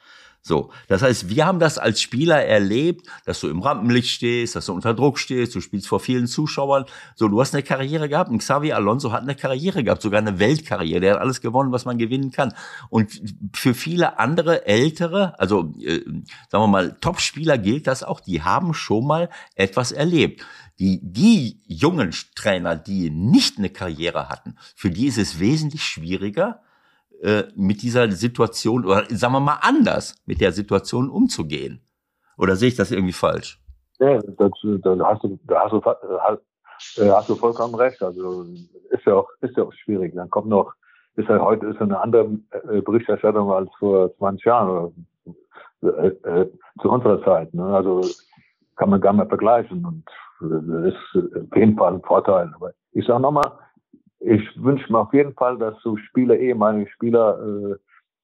So, das heißt, wir haben das als Spieler erlebt, dass du im Rampenlicht stehst, dass du unter Druck stehst, du spielst vor vielen Zuschauern. So, du hast eine Karriere gehabt und Xavi Alonso hat eine Karriere gehabt, sogar eine Weltkarriere. Der hat alles gewonnen, was man gewinnen kann. Und für viele andere ältere, also äh, sagen wir mal Top-Spieler gilt das auch, die haben schon mal etwas erlebt. Die, die jungen Trainer, die nicht eine Karriere hatten, für die ist es wesentlich schwieriger, äh, mit dieser Situation oder sagen wir mal anders mit der Situation umzugehen. Oder sehe ich das irgendwie falsch? Ja, da hast du, hast äh, hast du vollkommen recht. Also ist ja auch, ist ja auch schwierig. Dann kommt noch, ist ja heute ist eine andere äh, Berichterstattung als vor 20 Jahren oder äh, zu unserer Zeit. Ne? Also kann man gar nicht vergleichen und das ist auf jeden Fall ein Vorteil. Aber ich sage nochmal, ich wünsche mir auf jeden Fall, dass so Spieler, ehemalige Spieler, äh,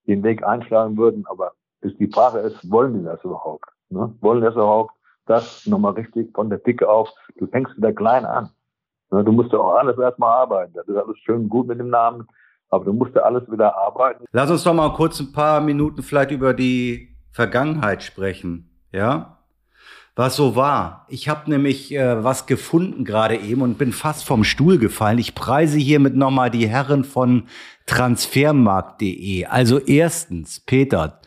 den Weg einschlagen würden. Aber ist die Frage ist, wollen die das überhaupt? Ne? Wollen das überhaupt? Das nochmal richtig von der Dicke auf. Du fängst wieder klein an. Ne? Du musst ja auch alles erstmal arbeiten. Das ist alles schön gut mit dem Namen. Aber du musst ja alles wieder arbeiten. Lass uns doch mal kurz ein paar Minuten vielleicht über die Vergangenheit sprechen. Ja? Was so war. Ich habe nämlich äh, was gefunden gerade eben und bin fast vom Stuhl gefallen. Ich preise hiermit nochmal die Herren von transfermarkt.de. Also erstens, Peter,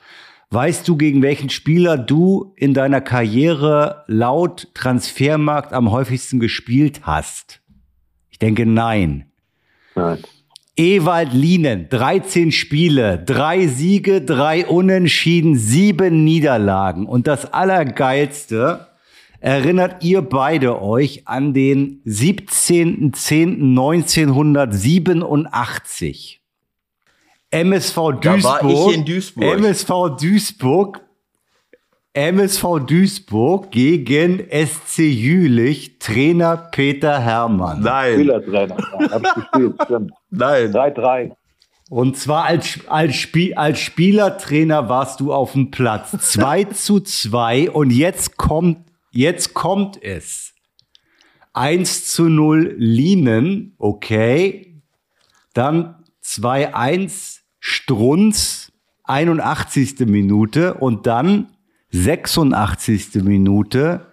weißt du, gegen welchen Spieler du in deiner Karriere laut Transfermarkt am häufigsten gespielt hast? Ich denke nein. Nein. Ewald Lienen, 13 Spiele, drei Siege, drei Unentschieden, sieben Niederlagen. Und das Allergeilste, erinnert ihr beide euch an den 17.10.1987? MSV Duisburg. Da war ich in Duisburg. MSV Duisburg MSV Duisburg gegen SC Jülich, Trainer Peter Hermann. Nein. Spielertrainer, ja, hab ich gespielt, stimmt. Nein. 3-3. Und zwar als, als, Spiel, als Spielertrainer warst du auf dem Platz. 2 zu 2 und jetzt kommt, jetzt kommt es. 1 zu 0 Lienen, okay. Dann 2-1 Strunz, 81. Minute und dann 86. Minute,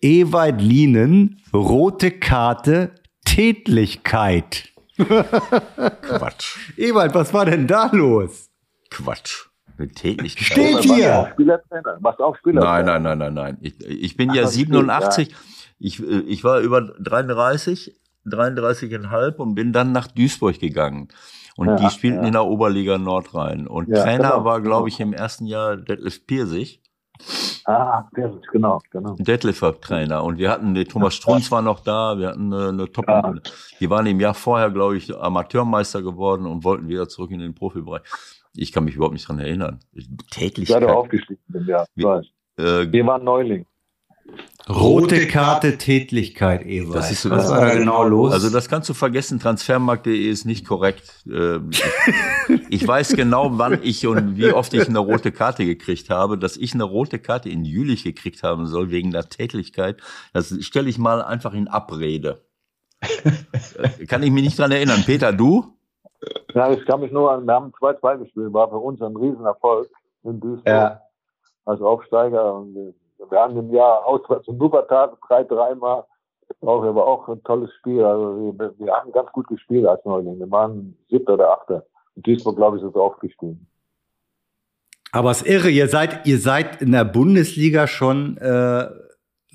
Ewald Lienen, rote Karte, Tätlichkeit. Quatsch. Ewald, was war denn da los? Quatsch. Mit Tätlichkeit. Steht hier. Spielertrainer. Machst auch Spielertrainer. Nein, nein, nein, nein, nein. Ich, ich bin Ach, ja 87. Ich, äh, ich war über 33 33,5 und bin dann nach Duisburg gegangen. Und Ja, die spielten ja. in der Oberliga Nordrhein. Und Ja, Trainer genau, war, glaube ich, im ersten Jahr Detlef Pirsig. Ah, der ist, genau, genau. Detlef war Trainer. Und wir hatten, der Thomas Strunz war noch da, wir hatten eine, eine Top. Ja. Die waren im Jahr vorher, glaube ich, Amateurmeister geworden und wollten wieder zurück in den Profibereich. Ich kann mich überhaupt nicht dran erinnern. Ich Tätigkeit. werde aufgestiegen Jahr. Wie- Weiß. Äh, Wir waren Neuling. Rote Karte Tätlichkeit, Ewald. Das ist Was war da genau los? Also das kannst du vergessen, transfermarkt.de ist nicht korrekt. Ähm, ich, weiß genau, wann ich und wie oft ich eine rote Karte gekriegt habe. Dass ich eine rote Karte in Jülich gekriegt haben soll wegen der Tätigkeit, das stelle ich mal einfach in Abrede. Äh, Kann ich mich nicht dran erinnern. Peter, du? Ja, ich kann mich nur an, wir haben 2-2 gespielt, war für uns ein Riesenerfolg in Duisburg Ja. als Aufsteiger. Und wir, wir haben im Jahr auswärts in Wuppertal 3-3 mal. Auch, aber auch ein tolles Spiel. Also wir, wir haben ganz gut gespielt als Neuling. Wir waren siebter oder achter. In Duisburg, glaube ich, ist es aufgestiegen. Aber es ist irre, ihr seid, ihr seid in der Bundesliga schon äh,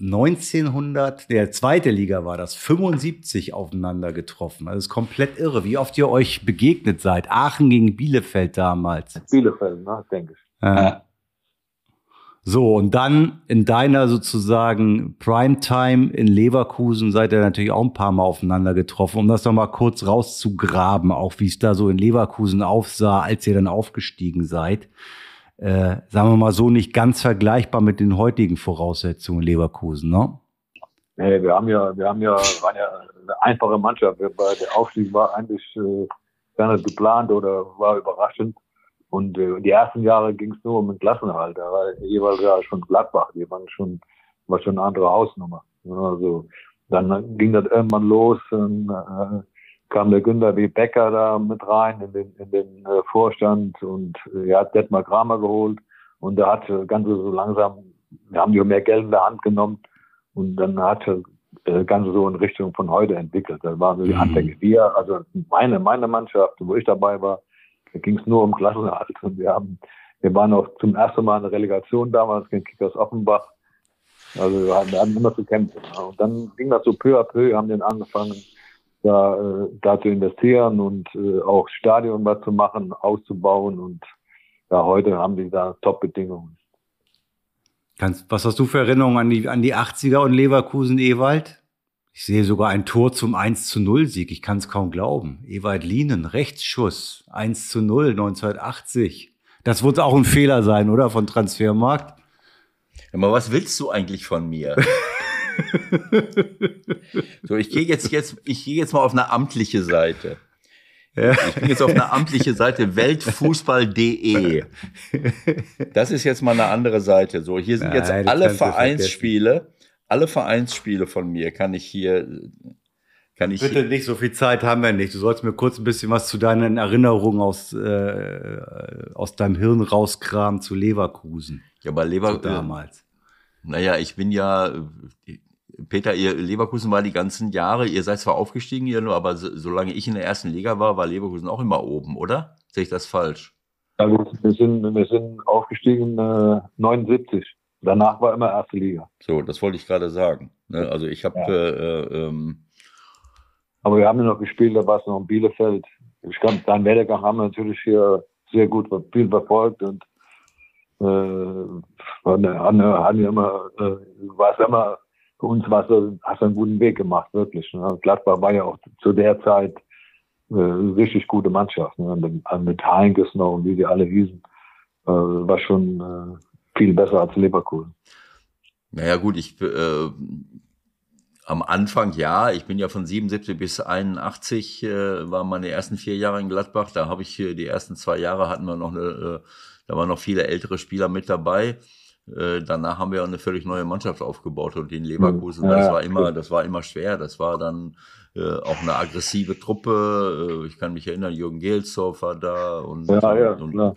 1900, der zweite Liga war das, 75 aufeinander getroffen. Also es ist komplett irre, wie oft ihr euch begegnet seid. Aachen gegen Bielefeld damals. Bielefeld, ne, denke ich. Äh, so, und dann in deiner sozusagen Primetime in Leverkusen seid ihr natürlich auch ein paar Mal aufeinander getroffen, um das nochmal kurz rauszugraben, auch wie es da so in Leverkusen aufsah, als ihr dann aufgestiegen seid. Äh, sagen wir mal so, nicht ganz vergleichbar mit den heutigen Voraussetzungen in Leverkusen, ne? Nee, wir haben ja, wir haben ja, waren ja eine einfache Mannschaft. Der Aufstieg war eigentlich äh, gar nicht geplant oder war überraschend. Und äh, die ersten Jahre ging es nur um den Klassenerhalt. Da war jeweils ja schon Gladbach, die waren schon, war schon eine andere Hausnummer. Also dann ging das irgendwann los, und, äh, kam der Günther W. Becker da mit rein in den, in den äh, Vorstand und äh, er hat Detmar Kramer geholt und da hat äh, Ganze so langsam, wir haben ja mehr Geld in der Hand genommen und dann hat äh, Ganze so in Richtung von heute entwickelt. Da waren so die Mhm. Anfänge. Wir, also meine, meine Mannschaft, wo ich dabei war, da ging es nur um Klassenerhalt und wir haben, wir waren auch zum ersten Mal in der Relegation damals gegen Kickers Offenbach. Also wir hatten, wir hatten immer zu kämpfen. Und dann ging das so peu à peu, haben den angefangen, da, äh, da zu investieren und äh, auch Stadion was zu machen, auszubauen und ja, heute haben die da Top-Bedingungen. Was hast du für Erinnerungen an die, an die 80er und Leverkusen, Ewald? Ich sehe sogar ein Tor zum 1 zu 0 Sieg. Ich kann es kaum glauben. Ewald Lienen, Rechtsschuss, 1 zu 0, 1980. Das wird auch ein Fehler sein, oder? Von Transfermarkt. Aber was willst du eigentlich von mir? so, ich gehe jetzt, jetzt, ich gehe jetzt mal auf eine amtliche Seite. Ich bin jetzt auf eine amtliche Seite, weltfußball.de. Das ist jetzt mal eine andere Seite. So, hier sind jetzt Nein, das alle Vereinsspiele, alle Vereinsspiele von mir kann ich hier, kann ich Bitte nicht, so viel Zeit haben wir nicht. Du sollst mir kurz ein bisschen was zu deinen Erinnerungen aus, äh, aus deinem Hirn rauskramen zu Leverkusen. ja, bei Zu Lever, damals. Naja, ich bin ja, Peter, ihr Leverkusen war die ganzen Jahre, ihr seid zwar aufgestiegen hier nur, aber so, solange ich in der ersten Liga war, war Leverkusen auch immer oben, oder? Sehe ich das falsch? Ja, wir, wir, sind, wir sind aufgestiegen äh, 79. Danach war immer erste Liga. So, das wollte ich gerade sagen. Ne? Also ich habe, Ja. äh, äh, ähm, Aber wir haben ja noch gespielt, da war es noch in Bielefeld. Ich glaube, deinen Werdegang haben wir natürlich hier sehr gut viel verfolgt und äh, haben, immer, äh, war es immer, für uns war es, hast du einen guten Weg gemacht, wirklich. Ne? Gladbach war ja auch zu der Zeit äh, richtig gute Mannschaft. Ne? Mit, mit Heinkes noch und wie die alle hießen, äh, war schon äh, viel besser als Leverkusen. naja gut, ich äh, am Anfang ja, ich bin ja von 77 bis 81, äh, waren meine ersten vier Jahre in Gladbach. Da habe ich äh, die ersten zwei Jahre hatten wir noch eine, äh, da waren noch viele ältere Spieler mit dabei. Äh, danach haben wir eine völlig neue Mannschaft aufgebaut und in Leverkusen, Ja, das war immer, das war immer schwer. Das war dann äh, auch eine aggressive Truppe. Äh, ich kann mich erinnern, Jürgen Gelsdorf war da und Ja, ja, und, klar.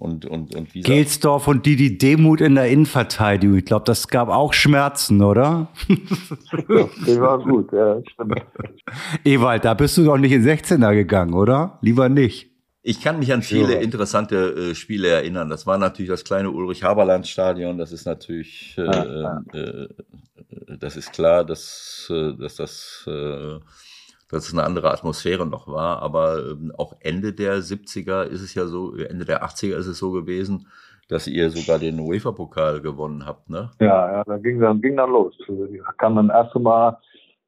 Und, und, und wie gesagt, Gelsdorf und Didi Demuth in der Innenverteidigung. Ich glaube, das gab auch Schmerzen, oder? Die war gut, ja, stimmt. Ewald, da bist du doch nicht in 16er gegangen, oder? Lieber nicht. Ich kann mich an viele Ja. interessante äh, Spiele erinnern. Das war natürlich das kleine Ulrich-Haberland-Stadion. Das ist natürlich, äh, Ja, äh, äh, das ist klar, dass, äh, dass das äh, dass es eine andere Atmosphäre noch war. Aber ähm, auch Ende der 70er ist es ja so, Ende der 80er ist es so gewesen, dass ihr sogar den UEFA-Pokal gewonnen habt, ne? Ja, ja, da ging dann, ging dann los. Da kam dann erste Mal,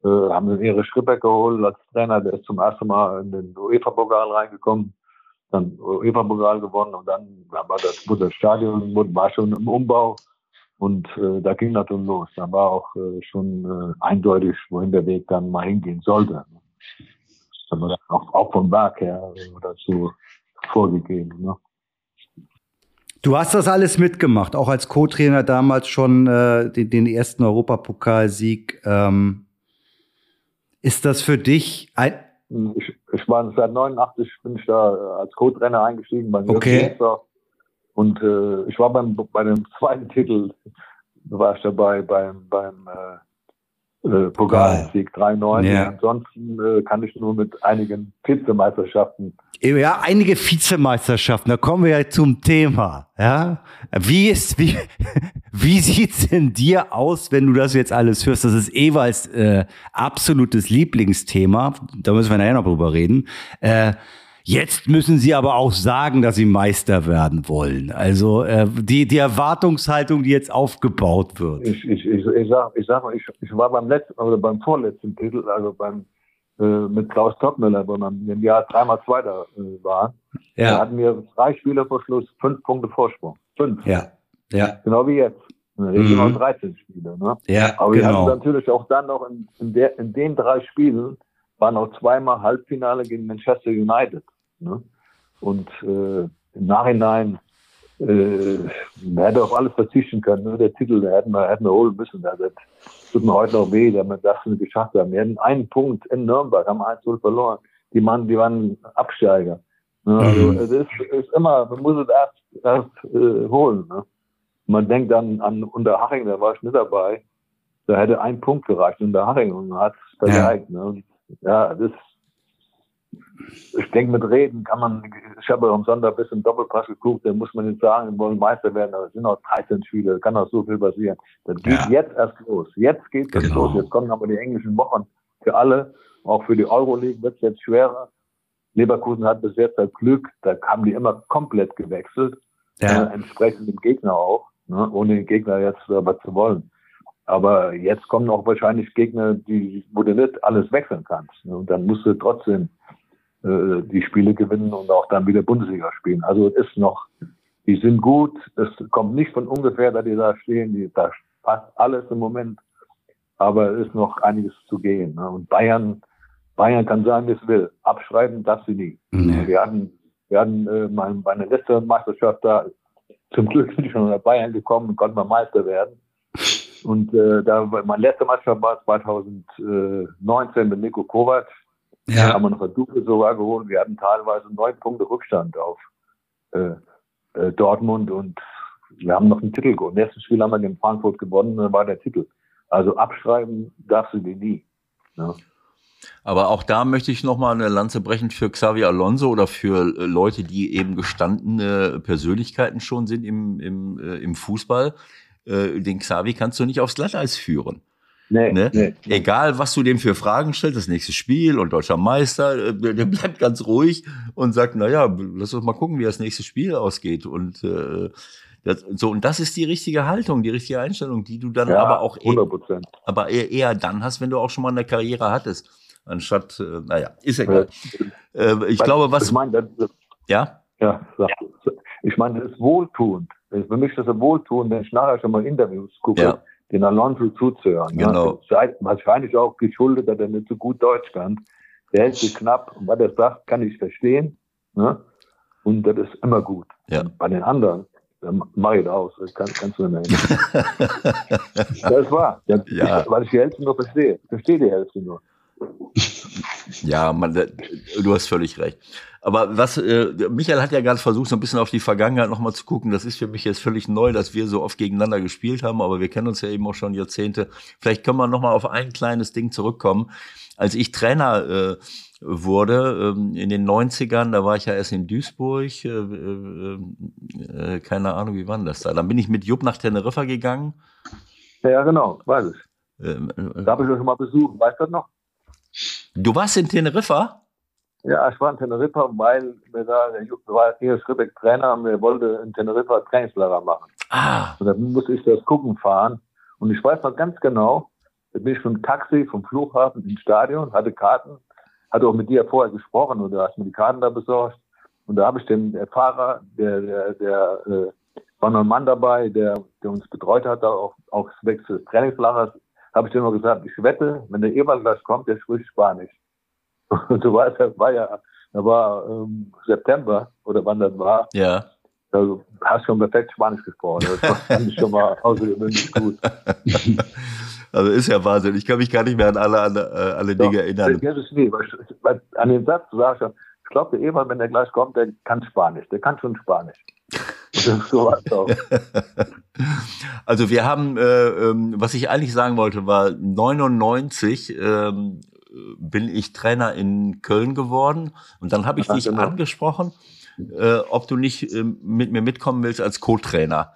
äh, haben wir ihre Schrippeck geholt als Trainer, der ist zum ersten Mal in den UEFA-Pokal reingekommen, dann UEFA-Pokal gewonnen und dann war das, das Stadion, war schon im Umbau und äh, da ging das dann los. Da war auch äh, schon äh, eindeutig, wohin der Weg dann mal hingehen sollte. Das haben wir auch, auch vom Werk her dazu vorgegeben. Ne? Du hast das alles mitgemacht, auch als Co-Trainer damals schon äh, den, den ersten Europapokalsieg. Ähm, ist das für dich ein ich, ich war seit 89 bin ich da äh, als Co-Trainer eingestiegen bei okay. und äh, ich war beim bei dem zweiten Titel war ich dabei beim beim äh, äh, Pokalsieg 3-9. Ja. Ansonsten äh, kann ich nur mit einigen Vizemeisterschaften. Ja, einige Vizemeisterschaften, da kommen wir ja zum Thema. Ja? Wie ist, wie, wie sieht's in dir aus, wenn du das jetzt alles hörst? Das ist Ewalds äh, absolutes Lieblingsthema. Da müssen wir nachher noch drüber reden. Äh, Jetzt müssen sie aber auch sagen, dass sie Meister werden wollen. Also äh, die, die Erwartungshaltung, die jetzt aufgebaut wird. Ich, ich, ich, ich sag, ich, sag mal, ich, ich war beim letzten oder beim vorletzten Titel, also beim äh, mit Klaus Toppmüller, wo man im Jahr dreimal Zweiter äh, war. Ja. Da hatten wir drei Spiele vor Schluss, fünf Punkte Vorsprung. Fünf. Ja. Ja. Genau wie jetzt. Wir reden mhm. 13 Spiele. Ne? Ja, Aber genau. wir hatten natürlich auch dann noch in, in, der, in den drei Spielen waren auch zweimal Halbfinale gegen Manchester United. Ne? Und äh, im Nachhinein äh, man hätte auf alles verzichten können. Ne? Der Titel, der hätten wir, hätten wir holen müssen. Das tut mir heute noch weh, dass wir das nicht geschafft haben. Wir hatten einen Punkt in Nürnberg, haben 1-0 verloren. Die, Mann, die waren Absteiger. Ne? Also, mhm. es ist, ist, immer, man muss es erst, erst äh, holen. Ne? Man denkt dann an Unterhaching, da war ich nicht dabei. Da hätte ein Punkt gereicht Unterhaching und hat es vergeigt. Ja. Ne? ja, das ich denke, mit Reden kann man, ich habe am Sonntag ein bisschen Doppelpass geguckt, da muss man nicht sagen, wir wollen Meister werden, aber es sind noch 13 Spiele, da kann auch so viel passieren. Das geht ja. jetzt erst los. Jetzt geht es genau. los. Jetzt kommen aber die englischen Wochen für alle, auch für die Euroleague wird es jetzt schwerer. Leverkusen hat bis jetzt das Glück, da haben die immer komplett gewechselt, ja. äh, entsprechend dem Gegner auch, ne, ohne den Gegner jetzt aber zu wollen. Aber jetzt kommen auch wahrscheinlich Gegner, die, wo du nicht alles wechseln kannst. Ne, und dann musst du trotzdem äh, die Spiele gewinnen und auch dann wieder Bundesliga spielen. Also es ist noch, die sind gut, es kommt nicht von ungefähr, dass die da stehen, die, da passt alles im Moment, aber es ist noch einiges zu gehen. Ne? Und Bayern, Bayern kann sagen, wie es will. Abschreiben darf sie nie. Nee. Wir hatten, wir hatten äh, meine, meine letzte Meisterschaft da, zum Glück bin ich schon nach Bayern gekommen und konnte mal Meister werden. Und äh, da meine letzte Meisterschaft war 2019 mit Nico Kovac. Ja. Haben wir noch ein Double sogar geholt. Wir hatten teilweise neun Punkte Rückstand auf äh, äh, Dortmund und wir haben noch einen Titel geholt. Im ersten Spiel haben wir gegen Frankfurt gewonnen, dann war der Titel. Also abschreiben darfst du die nie. Ja. Aber auch da möchte ich nochmal eine Lanze brechen für Xavier Alonso oder für äh, Leute, die eben gestandene Persönlichkeiten schon sind im, im, äh, im Fußball. Äh, den Xavi kannst du nicht aufs Glatteis führen. Nee, ne? nee, Egal, was du dem für Fragen stellst, das nächste Spiel und deutscher Meister, äh, der, bleibt ganz ruhig und sagt, na ja, lass uns mal gucken, wie das nächste Spiel ausgeht. Und äh, das, so, und das ist die richtige Haltung, die richtige Einstellung, die du dann ja, aber auch eher, aber eher, eher dann hast, wenn du auch schon mal eine Karriere hattest. Anstatt, äh, naja, ist egal. Ja. Äh, ich weil, glaube, was. Ich meine, das, ja? Ja, sag, ich meine, das ist wohltuend. Für mich ist das wohltuend, wenn ich nachher schon mal Interviews gucke. Ja den Alonso zuzuhören. Ne? Genau. Ne? Wahrscheinlich auch geschuldet, dass er nicht so gut Deutsch kann. Der hält sich knapp und was er sagt, kann ich verstehen. Ne? Und das ist immer gut. Ja. Bei den anderen, dann mach ich das aus. Das kann, kannst du nicht mehr. das war. Ja, weil ich die Hälfte nur verstehe. Ich verstehe die Hälfte nur. Ja, man, du hast völlig recht. Aber was, äh, Michael hat ja gerade versucht, so ein bisschen auf die Vergangenheit nochmal zu gucken. Das ist für mich jetzt völlig neu, dass wir so oft gegeneinander gespielt haben, aber wir kennen uns ja eben auch schon Jahrzehnte. Vielleicht können wir nochmal auf ein kleines Ding zurückkommen. Als ich Trainer äh, wurde ähm, in den 90ern, da war ich ja erst in Duisburg, äh, äh, äh, keine Ahnung, wie war das da? Dann bin ich mit Jupp nach Teneriffa gegangen. Ja, genau, weiß ich. Ähm, äh, da habe ich euch schon mal besucht, weißt du das noch? Du warst in Teneriffa? Ja, ich war in Teneriffa, weil wir da, der war hier Schribeck Trainer und wir wollten in Teneriffa Trainingslager machen. Ah. Und dann musste ich das gucken fahren. Und ich weiß noch ganz genau, da bin ich dem Taxi vom Flughafen ins Stadion, hatte Karten, hatte auch mit dir vorher gesprochen und du hast mir die Karten da besorgt. Und da habe ich den Fahrer, der, der, der äh, war noch ein Mann dabei, der, der uns betreut hat, da auch, auch Wechsel des Trainingslagers, habe ich immer gesagt, ich wette, wenn der gleich kommt, der spricht Spanisch. Und du weißt, das war ja, da war ähm, September oder wann das war. Ja. Da hast schon perfekt Spanisch gesprochen. Das fand ich schon mal außergewöhnlich gut. Also ist ja Wahnsinn. Ich kann mich gar nicht mehr an alle, an, äh, alle Dinge Doch, erinnern. vergiss es nie, weil, an den Satz sag ich schon, ich glaube, der Ewald, wenn der gleich kommt, der kann Spanisch. Der kann schon Spanisch. Also wir haben, äh, ähm, was ich eigentlich sagen wollte, war 99 ähm, bin ich Trainer in Köln geworden und dann habe ich Ach, dich genau. angesprochen, äh, ob du nicht ähm, mit mir mitkommen willst als Co-Trainer.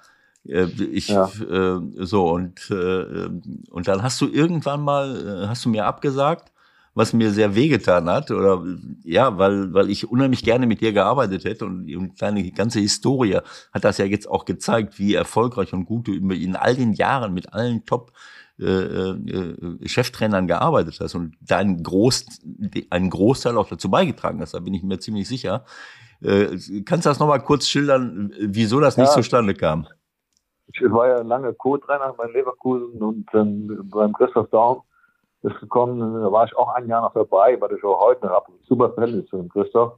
Äh, ich Ja. äh, so und äh, und dann hast du irgendwann mal äh, hast du mir abgesagt, was mir sehr wehgetan hat oder ja, weil weil ich unheimlich gerne mit dir gearbeitet hätte und, und deine ganze Historie hat das ja jetzt auch gezeigt, wie erfolgreich und gut du in, all den Jahren mit allen Top äh, äh, Cheftrainern gearbeitet hast und deinen Groß, einen Großteil auch dazu beigetragen hast, da bin ich mir ziemlich sicher. Äh, kannst du das nochmal kurz schildern, wieso das nicht Ja. zustande kam? Ich war ja lange Co-Trainer bei Leverkusen und ähm, beim Christoph Daum ist gekommen, da war ich auch ein Jahr noch dabei, weil ich auch heute noch habe super Verhältnis zu dem Christoph.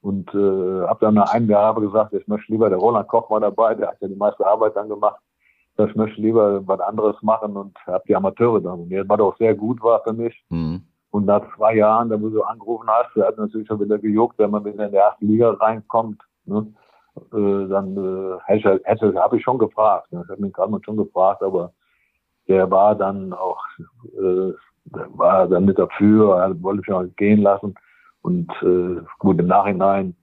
Und äh, habe dann nach einem Jahr gesagt, ich möchte lieber, der Roland Koch war dabei, der hat ja die meiste Arbeit dann gemacht. Ich möchte lieber was anderes machen und habe die Amateure dann nominiert, was auch sehr gut war für mich. Hm. Und nach zwei Jahren, da wo du angerufen hast, der hat natürlich schon wieder gejuckt, wenn man wieder in der ersten Liga reinkommt. Ne? Äh, dann äh, hätte, hätte habe ich schon gefragt. Ne? Ich habe mich gerade mal schon gefragt, aber der war dann auch, äh, war dann mit dafür, wollte mich auch gehen lassen. Und äh, gut, im Nachhinein,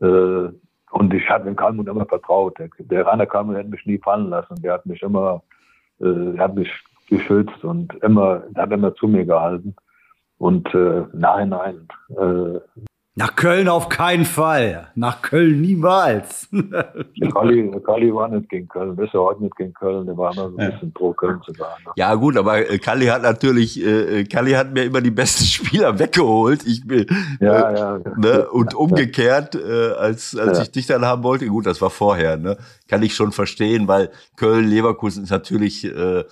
äh, und ich hatte dem Kalmund immer vertraut. Der, der Rainer Kalmund hätte mich nie fallen lassen. Der hat mich immer, äh, hat mich geschützt und immer, hat immer zu mir gehalten. Und äh, Nachhinein, äh, Nach Köln auf keinen Fall. Nach Köln niemals. der Kalli, der Kalli war nicht gegen Köln, ist er heute nicht gegen Köln, der war immer so ein bisschen pro Köln zu sagen. Ne? Ja gut, aber äh, Kalli hat natürlich, äh, Kalli hat mir immer die besten Spieler weggeholt. Ich bin, Ja, äh, ja. ne? Und umgekehrt, äh, als, als Ja. ich dich dann haben wollte, gut, das war vorher, ne? Kann ich schon verstehen, weil Köln, Leverkusen ist natürlich, äh, äh,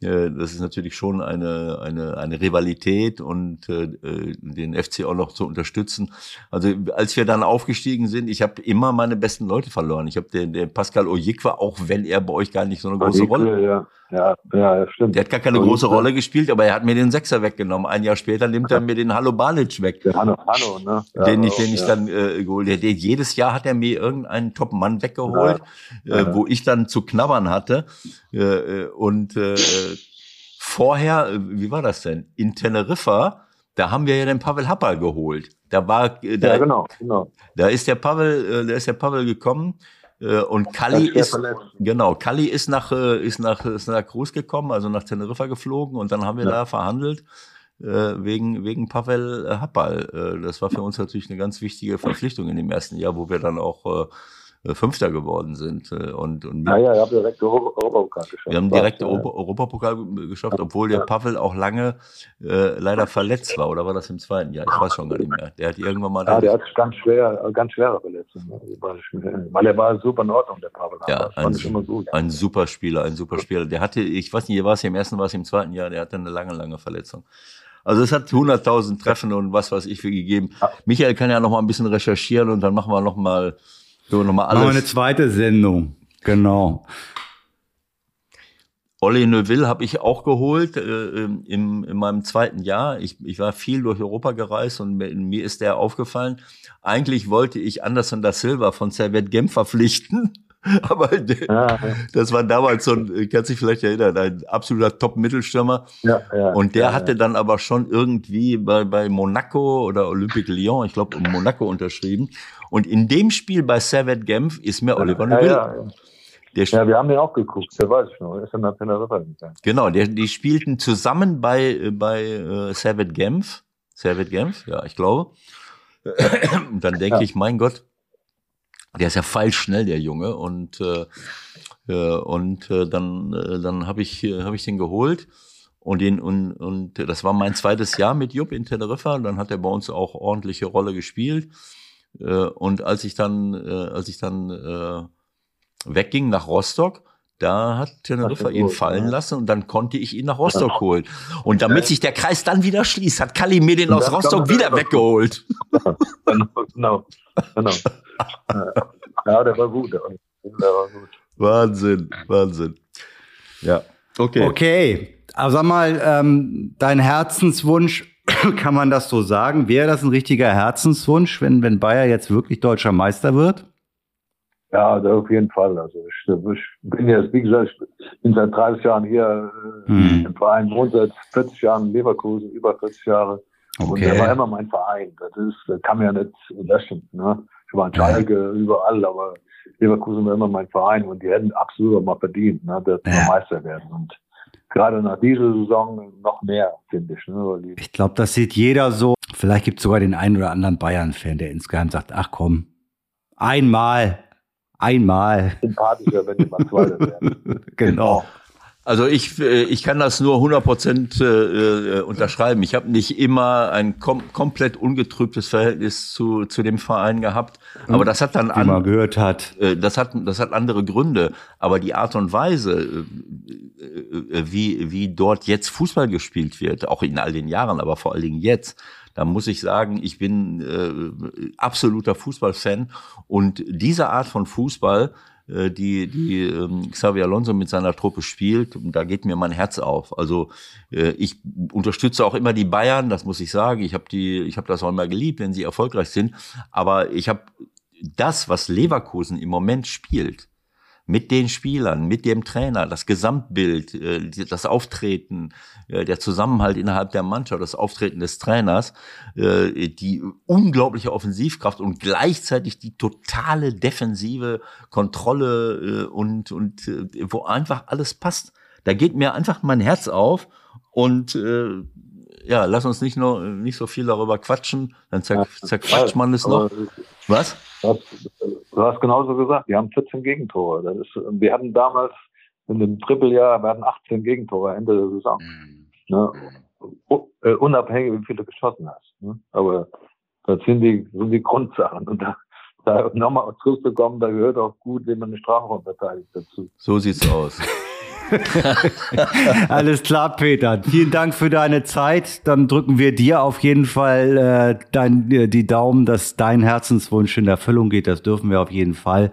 das ist natürlich schon eine, eine, eine Rivalität und äh, äh, den FC auch noch zu unterstützen. Also als wir dann aufgestiegen sind, ich habe immer meine besten Leute verloren. Ich habe den, den Pascal Ojikwa, auch wenn er bei euch gar nicht so eine große Rolle Ja, ja, ja, stimmt. der hat gar keine Und, große Rolle gespielt, aber er hat mir den Sechser weggenommen. Ein Jahr später nimmt er mir den Hallo Balic weg. Der Hanno, Hanno, ne? Ja, den ich, den ich ja. dann äh, geholt hätte. Jedes Jahr hat er mir irgendeinen Top-Mann weggeholt, Ja. Äh, wo ich dann zu knabbern hatte. Äh, äh, und äh, vorher, äh, wie war das denn? In Teneriffa, da haben wir ja den Pavel Happal geholt. Da war, äh, da, Ja, genau, genau. da ist der Pavel, äh, da ist der Pavel gekommen. Äh, und Kalli schwer ist, verletzt. genau, Kalli ist nach, äh, ist nach äh, Santa Cruz gekommen, also nach Teneriffa geflogen und dann haben wir Ja. da verhandelt äh, wegen, wegen Pavel Happal. Das war für uns natürlich eine ganz wichtige Verpflichtung in dem ersten Jahr, wo wir dann auch Fünfter geworden sind. Äh, und, und Ja, ja, ich habe direkt Europa- Europapokal geschafft. wir haben direkt ja, Europa, Europapokal geschafft, obwohl der. Pavel auch lange äh, leider verletzt war. Oder war das im zweiten Jahr? Ich weiß schon gar nicht mehr. Der hat irgendwann mal. Ja, der hat ganz schwer, ganz schwere Verletzungen. ne? Weil er war super in Ordnung, der Pavel. Ja, ein, fand ich immer gut. ein super Spieler, ein super Spieler. Der hatte, ich weiß nicht, war es im ersten, war es im zweiten Jahr, der hatte eine lange, lange Verletzung. Also es hat 100.000 Treffen und was weiß ich für gegeben. Michael kann ja noch mal ein bisschen recherchieren und dann machen wir noch mal, so noch mal Machen wir eine alles. zweite Sendung. Genau. Olli Neuville habe ich auch geholt äh, im, in meinem zweiten Jahr. Ich, ich war viel durch Europa gereist und mir, mir ist der aufgefallen. Eigentlich wollte ich Anderson da Silva von Servet Genf verpflichten. Aber Ja, ja, das war damals so ein, kannst dich vielleicht erinnern, ein absoluter Top-Mittelstürmer. ja, ja. Und der ja, hatte dann aber schon irgendwie bei, bei Monaco oder Olympique Lyon, ich glaube, um Monaco unterschrieben. Und in dem Spiel bei Servet Genf ist mir Oliver ja, Neuville. ja, ja. Der, ja, wir haben den auch geguckt, der weiß ich noch. Er ist in der Teneriffa gegangen. Genau, der, die spielten zusammen bei, äh, bei äh, Servet Genf. Servet Genf, ja, ich glaube. Und dann denke Ja. ich, mein Gott, der ist ja feilschnell, der Junge. Und, äh, äh, und äh, dann, äh, dann habe ich, äh, hab ich den geholt. Und, den, und, und das war mein zweites Jahr mit Jupp in Teneriffa. Dann hat er bei uns auch ordentliche Rolle gespielt. Äh, und als ich dann, äh, als ich dann äh, wegging nach Rostock, da hat Teneriffa ihn fallen ja. lassen und dann konnte ich ihn nach Rostock holen. Und damit sich der Kreis dann wieder schließt, hat Kalli mir den aus Rostock wieder weggeholt. Genau, genau. Ja. ja, der war gut. Der war, der war gut. Wahnsinn, Wahnsinn. Ja, okay. Okay, also sag mal, ähm, dein Herzenswunsch, kann man das so sagen? Wäre das ein richtiger Herzenswunsch, wenn, wenn Bayer jetzt wirklich deutscher Meister wird? Ja, da auf jeden Fall. Also ich, ich bin jetzt, wie gesagt, ich bin seit 30 Jahren hier äh, Hm. im Verein, wohne seit 40 Jahren in Leverkusen, über 40 Jahre. Und der war Okay. immer mein Verein. Das ist, das kann man ja nicht löschen. Ne? Ich war in Schalke, überall, aber Leverkusen war immer mein Verein und die hätten absolut mal verdient, ne, dass wir Ja. Meister werden. Und gerade nach dieser Saison noch mehr, finde ich. Ne, Ich glaube, das sieht jeder so. Vielleicht gibt es sogar den einen oder anderen Bayern-Fan, der insgeheim sagt, ach komm, einmal, einmal. sympathischer, wenn die mal Zweiter werden. Genau. Also ich, äh, ich kann das nur 100 Prozent äh, äh, unterschreiben. Ich habe nicht immer ein kom komplett ungetrübtes Verhältnis zu, zu dem Verein gehabt, aber das hat dann Wie man an, gehört hat. das hat das hat andere Gründe. Aber die Art und Weise, wie wie dort jetzt Fußball gespielt wird, auch in all den Jahren, aber vor allen Dingen jetzt, da muss ich sagen, ich bin äh, absoluter Fußballfan und diese Art von Fußball, äh, die die ähm, Xavi Alonso mit seiner Truppe spielt, da geht mir mein Herz auf. Also äh, ich unterstütze auch immer die Bayern, das muss ich sagen. Ich habe die, ich habe das auch immer geliebt, wenn sie erfolgreich sind. Aber ich habe das, was Leverkusen im Moment spielt, mit den Spielern, mit dem Trainer, das Gesamtbild, äh, das Auftreten, äh, der Zusammenhalt innerhalb der Mannschaft, das Auftreten des Trainers, äh, die unglaubliche Offensivkraft und gleichzeitig die totale defensive Kontrolle und, und wo einfach alles passt. Da geht mir einfach mein Herz auf und ja, lass uns nicht nur nicht so viel darüber quatschen, dann zer zerquatscht man es noch. Was? Du hast, du hast genauso gesagt, die haben 14 Gegentore. Das ist, wir hatten damals in dem Trippeljahr, wir hatten 18 Gegentore Ende der Saison. Ne? U- äh, Unabhängig, wie viele du geschossen hast. Ne? Aber das sind die, sind die Grundsachen. Und da, da nochmal zurückzukommen, da gehört auch gut, wenn man eine Strafraum verteidigt dazu. So sieht's aus. Alles klar, Peter. Vielen Dank für deine Zeit. Dann drücken wir dir auf jeden Fall äh, dein, äh, die Daumen, dass dein Herzenswunsch in Erfüllung geht. Das dürfen wir auf jeden Fall.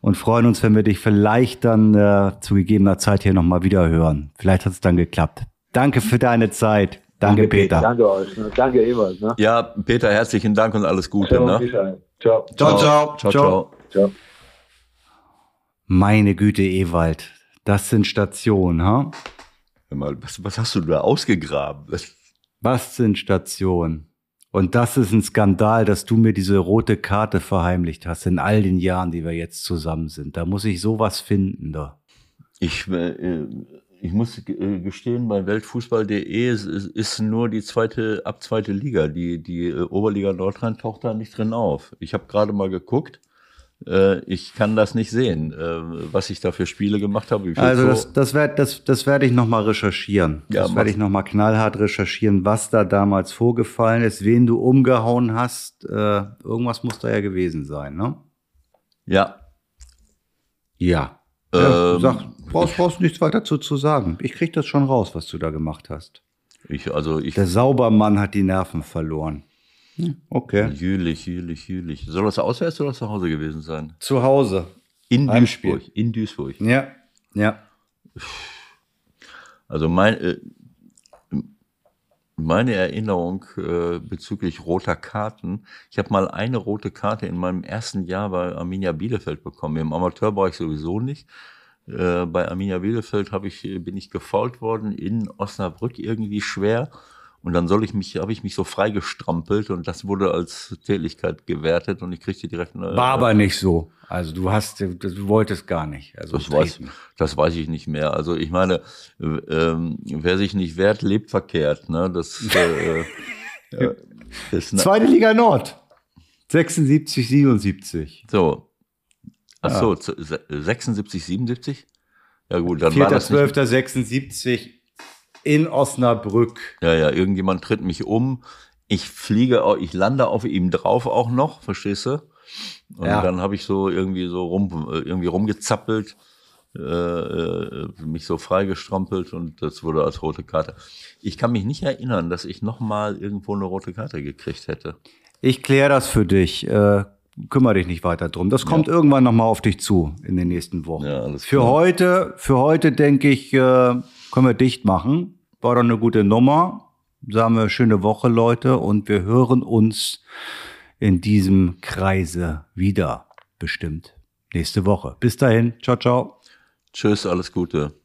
Und freuen uns, wenn wir dich vielleicht dann äh, zu gegebener Zeit hier nochmal wieder hören. Vielleicht hat es dann geklappt. Danke für deine Zeit. Danke, Peter. Danke euch. Ne? Danke, Ewald. Ne? Ja, Peter, herzlichen Dank und alles Gute. Ciao, Ne? Michael. Ciao. Ciao, ciao. ciao, ciao. Ciao. Meine Güte, Ewald. Das sind Stationen, ha? Hör mal, was, was hast du da ausgegraben? Was sind Stationen? Und das ist ein Skandal, dass du mir diese rote Karte verheimlicht hast in all den Jahren, die wir jetzt zusammen sind. Da muss ich sowas finden da. ich, äh, ich muss äh, gestehen, bei Weltfußball.de ist, ist, ist nur die zweite, ab zweite Liga. Die, die äh, Oberliga Nordrhein taucht da nicht drin auf. Ich habe gerade mal geguckt. Äh, ich kann das nicht sehen, äh, was ich da für Spiele gemacht habe. Also das, das werde das, das werd ich nochmal recherchieren. Ja, das werde ich nochmal knallhart recherchieren, was da damals vorgefallen ist, wen du umgehauen hast. Äh, irgendwas muss da ja gewesen sein, ne? ja. Ja. ja Ähm, sag, brauchst, brauchst nichts weiter dazu zu sagen. Ich krieg das schon raus, was du da gemacht hast. Ich, also ich, Der Saubermann hat die Nerven verloren. Okay. Jülich, Jülich, Jülich. Soll das auswärts oder zu Hause gewesen sein? Zu Hause. In. Duisburg. In Duisburg. Ja. Ja. Also mein, äh, meine Erinnerung äh, bezüglich roter Karten. Ich habe mal eine rote Karte in meinem ersten Jahr bei Arminia Bielefeld bekommen. Im Amateurbereich sowieso nicht. Äh, bei Arminia Bielefeld ich, bin ich gefault worden in Osnabrück irgendwie schwer. Und dann soll ich mich, habe ich mich so freigestrampelt und das wurde als Tätigkeit gewertet und ich kriegte direkt eine. War aber nicht so. Also du hast, du, wolltest gar nicht. Also Das weiß, das weiß ich nicht mehr. Also ich meine, äh, ähm, wer sich nicht wehrt, lebt verkehrt. Ne? Das, äh, Das, na, Zweite Liga Nord. 76, 77. so. Ach so, se- 76, 77? Ja gut, dann war das nicht, 4.12.76 in Osnabrück. Ja, ja, irgendjemand tritt mich um. Ich fliege, ich lande auf ihm drauf auch noch, verstehst du? Und Ja. dann habe ich so irgendwie so rum, irgendwie rumgezappelt, äh, äh, mich so freigestrampelt und das wurde als rote Karte. Ich kann mich nicht erinnern, dass ich noch mal irgendwo eine rote Karte gekriegt hätte. Ich kläre das für dich. Äh, kümmere dich nicht weiter drum. Das kommt irgendwann noch mal auf dich zu in den nächsten Wochen. Ja, alles für klar. heute, für heute denke ich, äh, können wir dicht machen. War doch eine gute Nummer. Sagen wir schöne Woche, Leute, und wir hören uns in diesem Kreise wieder. Bestimmt. Nächste Woche. Bis dahin. Ciao, ciao. Tschüss, alles Gute.